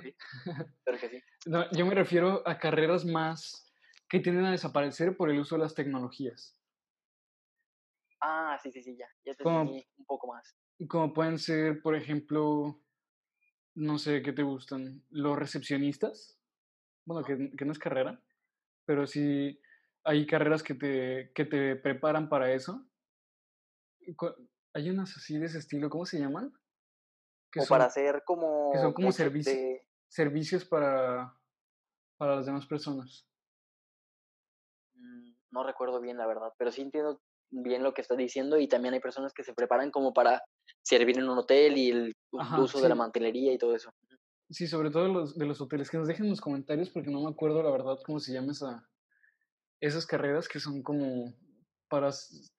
Speaker 2: Pero que sí.
Speaker 1: No, yo me refiero a carreras más que tienden a desaparecer por el uso de las tecnologías,
Speaker 2: Ah, sí, sí, sí, ya. Ya te
Speaker 1: como,
Speaker 2: un poco más.
Speaker 1: como pueden ser, por ejemplo, no sé qué te gustan, los recepcionistas, bueno, que, que no es carrera, pero sí hay carreras que te, que te preparan para eso. Hay unas así de ese estilo, ¿cómo se llaman? Que
Speaker 2: O
Speaker 1: son,
Speaker 2: para hacer
Speaker 1: que son
Speaker 2: como
Speaker 1: como
Speaker 2: de,
Speaker 1: servicios,
Speaker 2: de
Speaker 1: servicios para, para las demás personas.
Speaker 2: Mm, No recuerdo bien, la verdad, pero sí entiendo bien lo que estás diciendo y también hay personas que se preparan como para servir en un hotel y el
Speaker 1: Ajá,
Speaker 2: uso de la mantelería y todo eso.
Speaker 1: sí, sobre todo los, de los hoteles, que nos dejen en los comentarios porque no me acuerdo la verdad cómo se llama esa, esas carreras que son como para,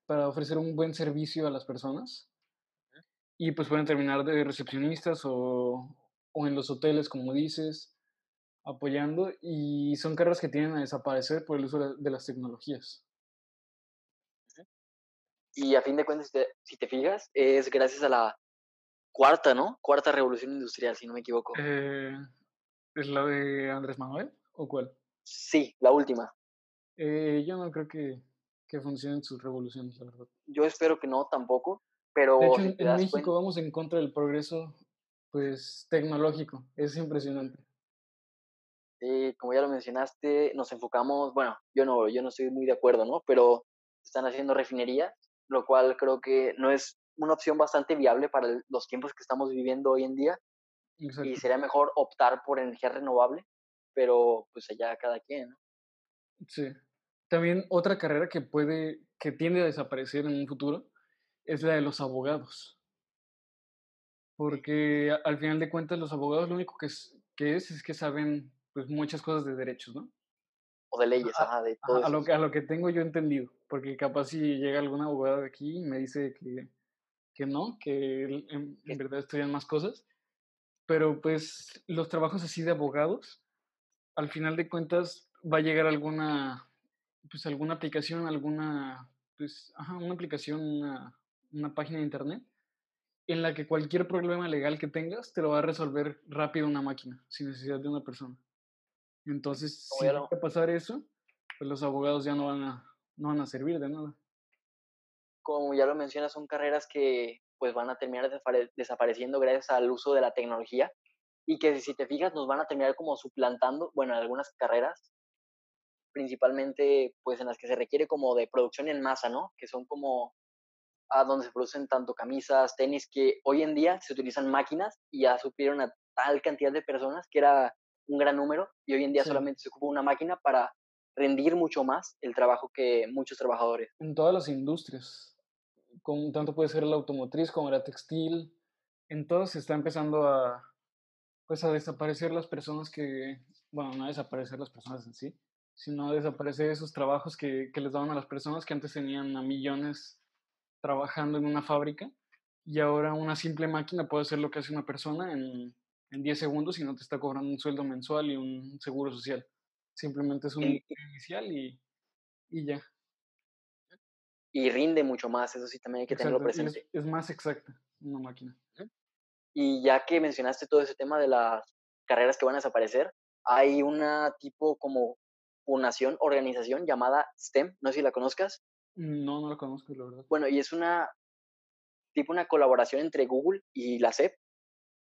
Speaker 1: para ofrecer un buen servicio a las personas. Y pues pueden terminar de recepcionistas o, o en los hoteles, como dices, apoyando. Y son carreras que tienen a desaparecer por el uso de las tecnologías.
Speaker 2: Y a fin de cuentas, si te, fijas, es gracias a la cuarta, ¿no? Cuarta revolución industrial, si no me equivoco.
Speaker 1: Eh, ¿Es la de Andrés Manuel o cuál?
Speaker 2: Sí, la última.
Speaker 1: Eh, yo no creo que, que, funcionen sus revoluciones, la verdad.
Speaker 2: Yo espero que no tampoco, pero...
Speaker 1: De hecho, en, México vamos en contra del progreso pues tecnológico, es impresionante.
Speaker 2: Sí, como ya lo mencionaste, nos enfocamos, bueno, yo no, yo no estoy muy de acuerdo, ¿no? Pero están haciendo refinerías lo cual creo que no es una opción bastante viable para los tiempos que estamos viviendo hoy en día. Y sería mejor optar por energía renovable, pero pues allá cada quien, ¿no?
Speaker 1: Sí. También otra carrera que puede, que tiende a desaparecer en un futuro, es la de los abogados. Porque al final de cuentas los abogados lo único que es, que es, es que saben pues muchas cosas de derechos, ¿no?
Speaker 2: O de leyes, ajá, de todo
Speaker 1: a, lo, a lo que tengo yo entendido porque capaz si llega algún abogado de aquí y me dice que, que no, que en, verdad estudian más cosas, pero pues los trabajos así de abogados, al final de cuentas va a llegar alguna, pues alguna aplicación, alguna, pues, ajá, una aplicación, una, una página de internet en la que cualquier problema legal que tengas te lo va a resolver rápido una máquina, sin necesidad de una persona. Entonces, si va a pasar eso, pues los abogados ya no van a, no van a servir de nada.
Speaker 2: Como ya lo mencionas, son carreras que pues van a terminar desapareciendo gracias al uso de la tecnología y que si te fijas nos van a terminar como suplantando, bueno, en algunas carreras, principalmente pues en las que se requiere como de producción en masa, ¿no? Que son como a donde se producen tanto camisas, tenis, que hoy en día se utilizan máquinas y ya supieron a tal cantidad de personas que era un gran número y hoy en día solamente se ocupa una máquina para rendir mucho más el trabajo que muchos trabajadores.
Speaker 1: En todas las industrias, con, tanto puede ser la automotriz como la textil, en todas se está empezando a, pues a desaparecer las personas que, bueno, no a desaparecer las personas en sí, sino a desaparecer esos trabajos que, que les daban a las personas que antes tenían a millones trabajando en una fábrica y ahora una simple máquina puede hacer lo que hace una persona en, en 10 segundos y no te está cobrando un sueldo mensual y un seguro social. Simplemente es un inicial y, y, ya.
Speaker 2: Y rinde mucho más, eso sí también hay que tenerlo presente.
Speaker 1: Es, más exacta una máquina.
Speaker 2: Y ya que mencionaste todo ese tema de las carreras que van a desaparecer, hay una tipo como fundación, organización llamada STEM, no sé si la conozcas.
Speaker 1: No, no la conozco, la verdad.
Speaker 2: Bueno, y es una tipo una colaboración entre Google y la SEP,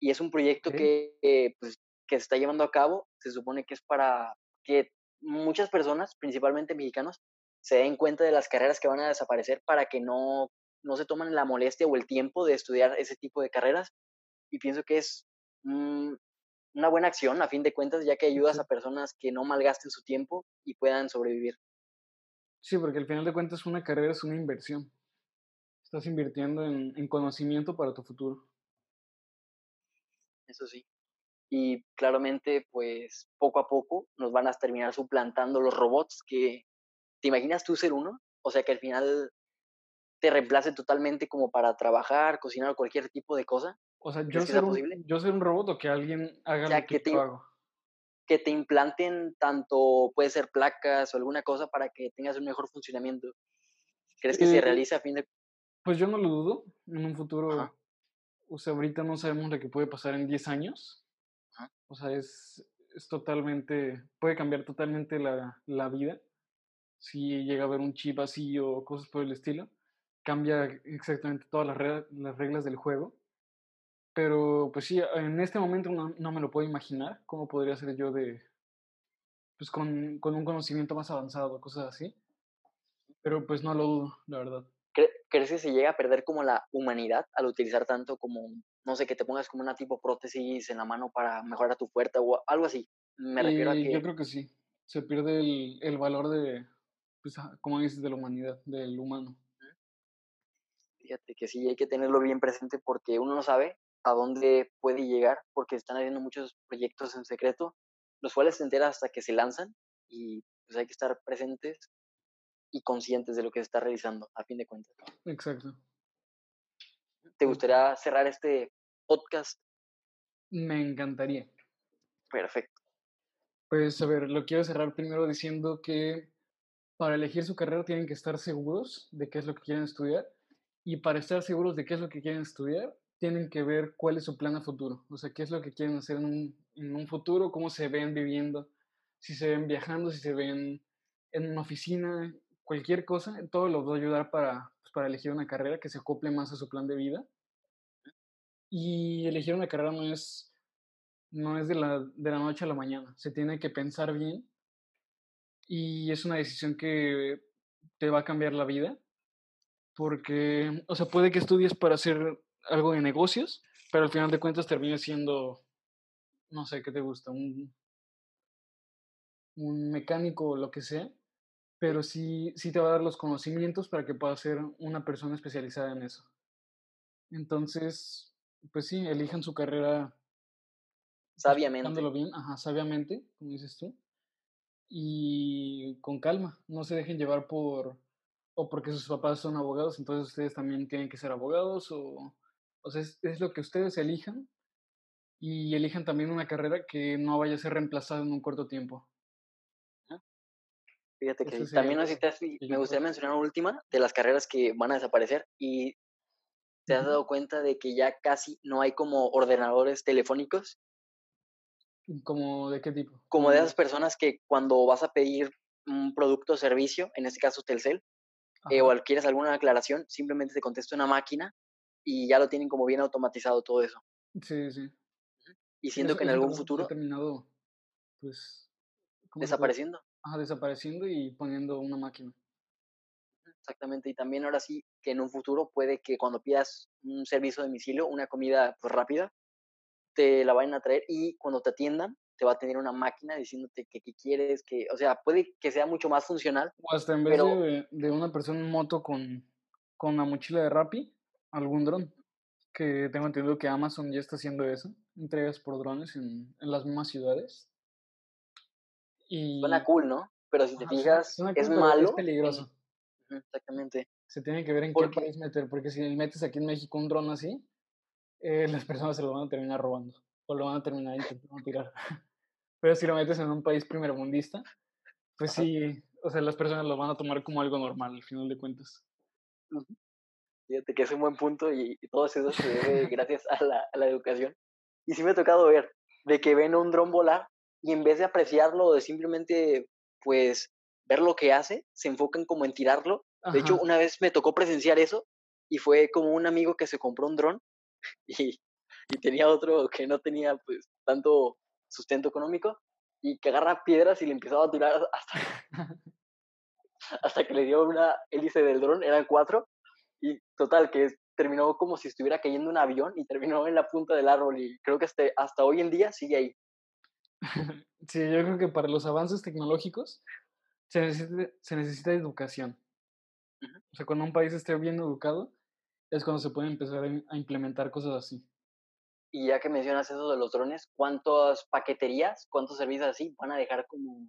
Speaker 2: y es un proyecto que, pues, que se está llevando a cabo, se supone que es para que muchas personas, principalmente mexicanos, se den cuenta de las carreras que van a desaparecer para que no, no se tomen la molestia o el tiempo de estudiar ese tipo de carreras. Y pienso que es una buena acción, a fin de cuentas, ya que ayudas a personas que no malgasten su tiempo y puedan sobrevivir.
Speaker 1: Sí, porque al final de cuentas una carrera es una inversión. Estás invirtiendo en, en conocimiento para tu futuro.
Speaker 2: Eso sí y claramente pues poco a poco nos van a terminar suplantando los robots que te imaginas tú ser uno, o sea que al final te reemplace totalmente como para trabajar, cocinar cualquier tipo de cosa.
Speaker 1: O sea, yo ser, un, yo ser un robot o que alguien haga lo que, te, hago.
Speaker 2: Que te implanten tanto, puede ser placas o alguna cosa para que tengas un mejor funcionamiento. ¿Crees que se eh, realice a fin de...?
Speaker 1: Pues yo no lo dudo. En un futuro, o sea, ahorita no sabemos lo que puede pasar en 10 años. O sea, es, es totalmente, puede cambiar totalmente la, la, vida. Si llega a haber un chip así o cosas por el estilo, cambia exactamente todas las, reglas, las reglas del juego. Pero pues sí, en este momento no, no, me lo puedo imaginar cómo podría ser yo de, pues con, con un conocimiento más avanzado, cosas así. Pero pues no lo dudo, la verdad.
Speaker 2: ¿Crees que se llega a perder como la humanidad al utilizar tanto como, no sé, que te pongas como una tipo prótesis en la mano para mejorar tu fuerza o algo así?
Speaker 1: Me refiero a que... Yo creo que sí. Se pierde el, el valor de, pues, como dices, de la humanidad, del humano.
Speaker 2: Fíjate que sí, hay que tenerlo bien presente porque uno no sabe a dónde puede llegar porque están haciendo muchos proyectos en secreto, los cuales se enteran hasta que se lanzan y pues hay que estar presentes y conscientes de lo que se está realizando, a fin de cuentas.
Speaker 1: Exacto.
Speaker 2: ¿Te gustaría cerrar este podcast?
Speaker 1: Me encantaría.
Speaker 2: Perfecto.
Speaker 1: Pues a ver, lo quiero cerrar primero diciendo que para elegir su carrera tienen que estar seguros de qué es lo que quieren estudiar y para estar seguros de qué es lo que quieren estudiar tienen que ver cuál es su plan a futuro, o sea, qué es lo que quieren hacer en un, en un futuro, cómo se ven viviendo, si se ven viajando, si se ven en una oficina, cualquier cosa, todo los va a ayudar para, pues, para elegir una carrera que se acople más a su plan de vida. Y elegir una carrera no es, no es de, la, de la noche a la mañana, se tiene que pensar bien y es una decisión que te va a cambiar la vida, porque, o sea, puede que estudies para hacer algo de negocios, pero al final de cuentas termina siendo, no sé, ¿qué te gusta? Un, un mecánico o lo que sea, pero sí, sí te va a dar los conocimientos para que puedas ser una persona especializada en eso. Entonces, pues sí, elijan su carrera
Speaker 2: sabiamente.
Speaker 1: bien, ajá, sabiamente, como dices tú, y con calma, no se dejen llevar por, o porque sus papás son abogados, entonces ustedes también tienen que ser abogados, o, o sea, es, es lo que ustedes elijan, y elijan también una carrera que no vaya a ser reemplazada en un corto tiempo.
Speaker 2: Fíjate que también me gustaría mencionar una última de las carreras que van a desaparecer y te has dado cuenta de que ya casi no hay como ordenadores telefónicos.
Speaker 1: ¿Como de qué tipo?
Speaker 2: Como de esas personas que cuando vas a pedir un producto o servicio, en este caso Telcel, eh, o quieres alguna aclaración, simplemente te contesta una máquina y ya lo tienen como bien automatizado todo eso.
Speaker 1: Sí, sí.
Speaker 2: Y siento que en algún futuro...
Speaker 1: Terminado, pues...
Speaker 2: Desapareciendo.
Speaker 1: Ajá, desapareciendo y poniendo una máquina.
Speaker 2: Exactamente, y también ahora sí que en un futuro puede que cuando pidas un servicio de domicilio, una comida pues, rápida, te la vayan a traer y cuando te atiendan te va a tener una máquina diciéndote que, quieres, que, o sea, puede que sea mucho más funcional.
Speaker 1: O hasta en vez de, de, una persona en moto con, con la mochila de Rappi, algún dron, que tengo entendido que Amazon ya está haciendo eso, entregas por drones en, en las mismas ciudades.
Speaker 2: Y... Suena cool, ¿no? Pero si te fijas, es malo.
Speaker 1: Es peligroso.
Speaker 2: Exactamente.
Speaker 1: Se tiene que ver en qué país meter, porque si metes aquí en México un dron así, eh, las personas se lo van a terminar robando o lo van a terminar intentando tirar. Pero si lo metes en un país primermundista, pues sí, o sea, las personas lo van a tomar como algo normal al final de cuentas.
Speaker 2: Fíjate que es un buen punto y, todo eso se debe gracias a la, a la, educación. Y sí me ha tocado ver de que ven un dron volar y en vez de apreciarlo o de simplemente, pues, ver lo que hace, se enfocan como en tirarlo. De hecho, una vez me tocó presenciar eso y fue como un amigo que se compró un dron y, y tenía otro que no tenía, pues, tanto sustento económico y que agarra piedras y le empezaba a tirar hasta, hasta que le dio una hélice del dron, eran cuatro, y total, que terminó como si estuviera cayendo un avión y terminó en la punta del árbol y creo que hasta, hasta hoy en día sigue ahí.
Speaker 1: Sí, yo creo que para los avances tecnológicos se necesita, se necesita educación. O sea, cuando un país esté bien educado, es cuando se puede empezar a implementar cosas así.
Speaker 2: Y ya que mencionas eso de los drones, ¿cuántas paqueterías, cuántos servicios así van a dejar como,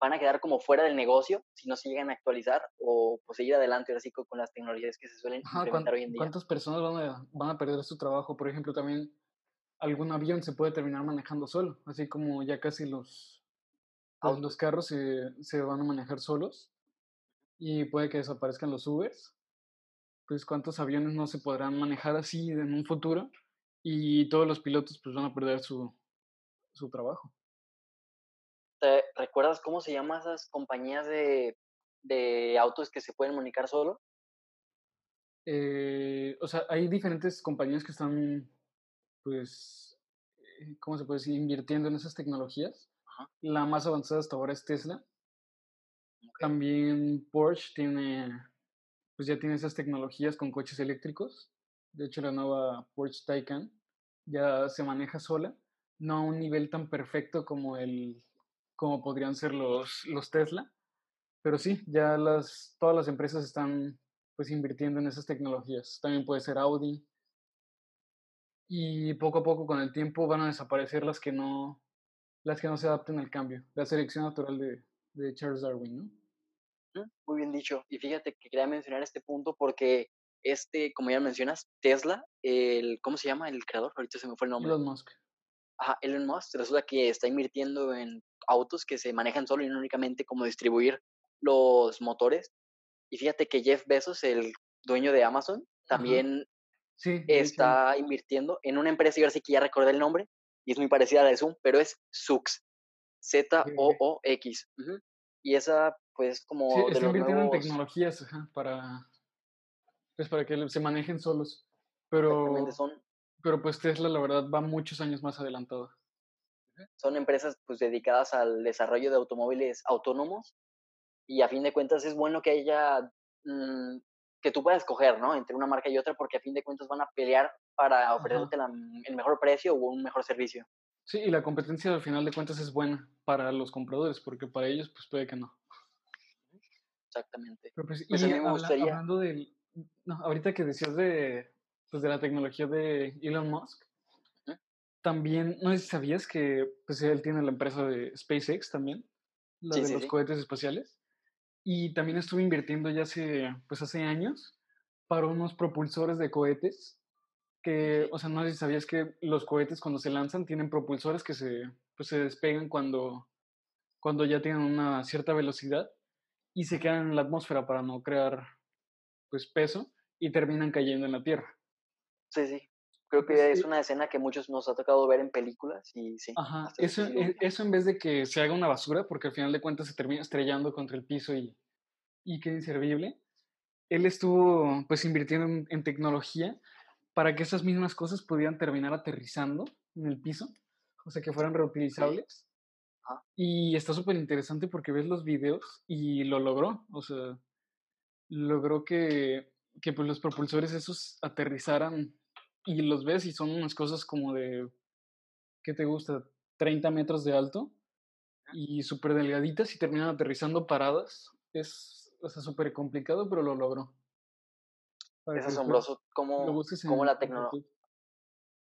Speaker 2: van a quedar como fuera del negocio si no se llegan a actualizar o pues, seguir adelante así con, las tecnologías que se suelen implementar hoy en día?
Speaker 1: ¿Cuántas personas van a, van a perder su trabajo? Por ejemplo, también algún avión se puede terminar manejando solo, así como ya casi los, pues, los carros se, se, van a manejar solos y puede que desaparezcan los Ubers. Pues cuántos aviones no se podrán manejar así en un futuro y todos los pilotos pues van a perder su, su trabajo.
Speaker 2: ¿Te recuerdas cómo se llaman esas compañías de, de autos que se pueden manejar solo?
Speaker 1: Eh, o sea, hay diferentes compañías que están pues, eh, ¿cómo se puede decir? Invirtiendo en esas tecnologías. La más avanzada hasta ahora es Tesla. También Porsche tiene, pues ya tiene esas tecnologías con coches eléctricos. De hecho, la nueva Porsche Taycan ya se maneja sola, no a un nivel tan perfecto como el, como podrían ser los, los Tesla, pero sí, ya las, todas las empresas están pues invirtiendo en esas tecnologías. También puede ser Audi, y poco a poco con el tiempo van a desaparecer las que no, las que no se adapten al cambio, la selección natural de, de Charles Darwin, ¿no?
Speaker 2: Muy bien dicho. Y fíjate que quería mencionar este punto porque este, como ya mencionas, Tesla, el, ¿cómo se llama el creador? Ahorita se me fue el nombre.
Speaker 1: Elon Musk.
Speaker 2: Ajá, Elon Musk resulta que está invirtiendo en autos que se manejan solo y no únicamente como distribuir los motores. Y fíjate que Jeff Bezos, el dueño de Amazon, también está invirtiendo en una empresa, y ahora sí que ya recordé el nombre, y es muy parecida a la de Zoom, pero es Zoox, Z-O-O-X. Y esa, pues,
Speaker 1: sí,
Speaker 2: como de
Speaker 1: está
Speaker 2: los
Speaker 1: invirtiendo en tecnologías ajá, para, pues, para que se manejen solos. Pero,
Speaker 2: son,
Speaker 1: pero pues Tesla, la verdad, va muchos años más adelantado.
Speaker 2: son empresas pues dedicadas al desarrollo de automóviles autónomos, y a fin de cuentas es bueno que haya, mm, que tú puedas escoger, ¿no? Entre una marca y otra, porque a fin de cuentas van a pelear para ofrecerte la- el mejor precio o un mejor servicio.
Speaker 1: Sí, y la competencia al final de cuentas es buena para los compradores, porque para ellos, pues puede que no.
Speaker 2: Exactamente.
Speaker 1: Pero pues,
Speaker 2: Pues a
Speaker 1: y
Speaker 2: mí me
Speaker 1: habla-
Speaker 2: gustaría,
Speaker 1: hablando del, no, ahorita que decías de, pues, de la tecnología de Elon Musk, también, no sé si sabías que pues él tiene la empresa de SpaceX también, la
Speaker 2: sí,
Speaker 1: de
Speaker 2: sí,
Speaker 1: los
Speaker 2: sí,
Speaker 1: cohetes espaciales, y también estuvo invirtiendo ya hace, pues hace años para unos propulsores de cohetes que, o sea, no sé si sabías que los cohetes cuando se lanzan tienen propulsores que se, pues, se despegan cuando, cuando ya tienen una cierta velocidad y se quedan en la atmósfera para no crear pues peso y terminan cayendo en la tierra.
Speaker 2: Sí, sí. Creo que es
Speaker 1: eh,
Speaker 2: una escena que muchos nos ha tocado ver en películas y sí,
Speaker 1: ajá, eso, e- eso en vez de que se haga una basura, porque al final de cuentas se termina estrellando contra el piso y, y queda inservible, él estuvo pues invirtiendo en, en tecnología para que esas mismas cosas pudieran terminar aterrizando en el piso, o sea, que fueran reutilizables.
Speaker 2: ajá,
Speaker 1: Y está súper interesante porque ves los videos y lo logró, o sea, logró que, que pues los propulsores esos aterrizaran y los ves y son unas cosas como de, ¿qué te gusta? 30 metros de alto y súper delgaditas y terminan aterrizando paradas. Es, o sea, súper complicado, pero lo logró. Para
Speaker 2: Es asombroso cómo, cómo, la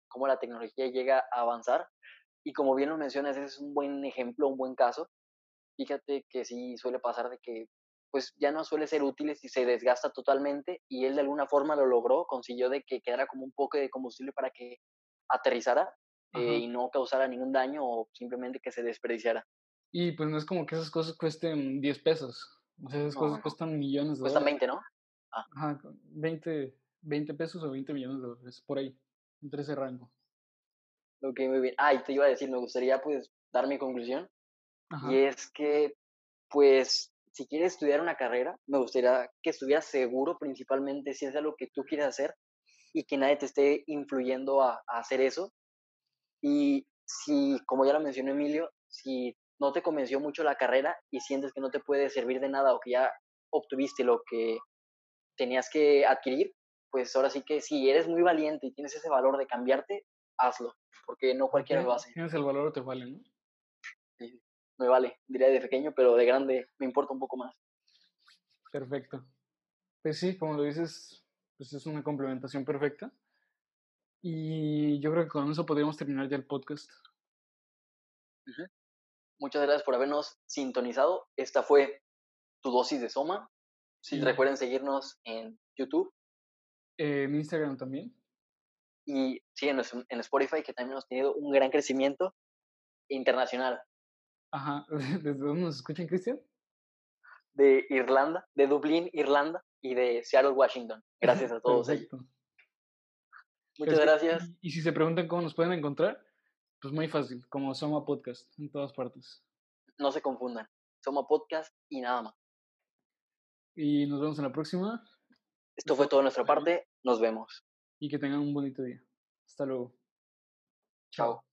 Speaker 2: cómo la tecnología llega a avanzar. Y como bien lo mencionas, ese es un buen ejemplo, un buen caso. Fíjate que sí suele pasar de que pues ya no suele ser útil si se desgasta totalmente y él de alguna forma lo logró, consiguió de que quedara como un poco de combustible para que aterrizara eh, y no causara ningún daño o simplemente que se desperdiciara.
Speaker 1: Y pues no es como que esas cosas cuesten 10 pesos. O sea, esas
Speaker 2: No,
Speaker 1: cosas
Speaker 2: no.
Speaker 1: cuestan millones de
Speaker 2: Cuestan
Speaker 1: dólares.
Speaker 2: 20, ¿no? Ah,
Speaker 1: Ajá, con 20, 20 pesos o 20 millones de dólares, por ahí, entre ese rango.
Speaker 2: ok, muy bien. Ah, y te iba a decir, me gustaría pues dar mi conclusión y
Speaker 1: Ajá.
Speaker 2: es que pues si quieres estudiar una carrera, me gustaría que estuvieras seguro principalmente si es algo que tú quieres hacer y que nadie te esté influyendo a, a hacer eso. Y si, como ya lo mencionó Emilio, si no te convenció mucho la carrera y sientes que no te puede servir de nada o que ya obtuviste lo que tenías que adquirir, pues ahora sí que si eres muy valiente y tienes ese valor de cambiarte, hazlo, porque no cualquiera lo hace.
Speaker 1: tienes el valor o te vale, ¿no?
Speaker 2: Sí, Me vale, diría de pequeño, pero de grande me importa un poco más.
Speaker 1: Perfecto. Pues sí, como lo dices, pues es una complementación perfecta. Y yo creo que con eso podríamos terminar ya el podcast.
Speaker 2: Muchas gracias por habernos sintonizado. Esta fue tu dosis de Soma. Si recuerden seguirnos en YouTube
Speaker 1: eh, en Instagram también.
Speaker 2: y síguenos en- en Spotify, que también hemos tenido un gran crecimiento internacional
Speaker 1: Ajá. ¿Desde dónde nos escuchan, Cristian?
Speaker 2: de Irlanda, de Dublín, Irlanda y de Seattle, Washington. Gracias a todos ellos.
Speaker 1: Perfecto.
Speaker 2: Muchas gracias.
Speaker 1: Y, y si se preguntan cómo nos pueden encontrar, pues muy fácil, como Soma Podcast, en todas partes.
Speaker 2: No se confundan. Somos podcast y nada más.
Speaker 1: Y nos vemos en la próxima.
Speaker 2: Esto fue todo de nuestra parte. Nos vemos.
Speaker 1: Y que tengan un bonito día. Hasta luego.
Speaker 2: Chao.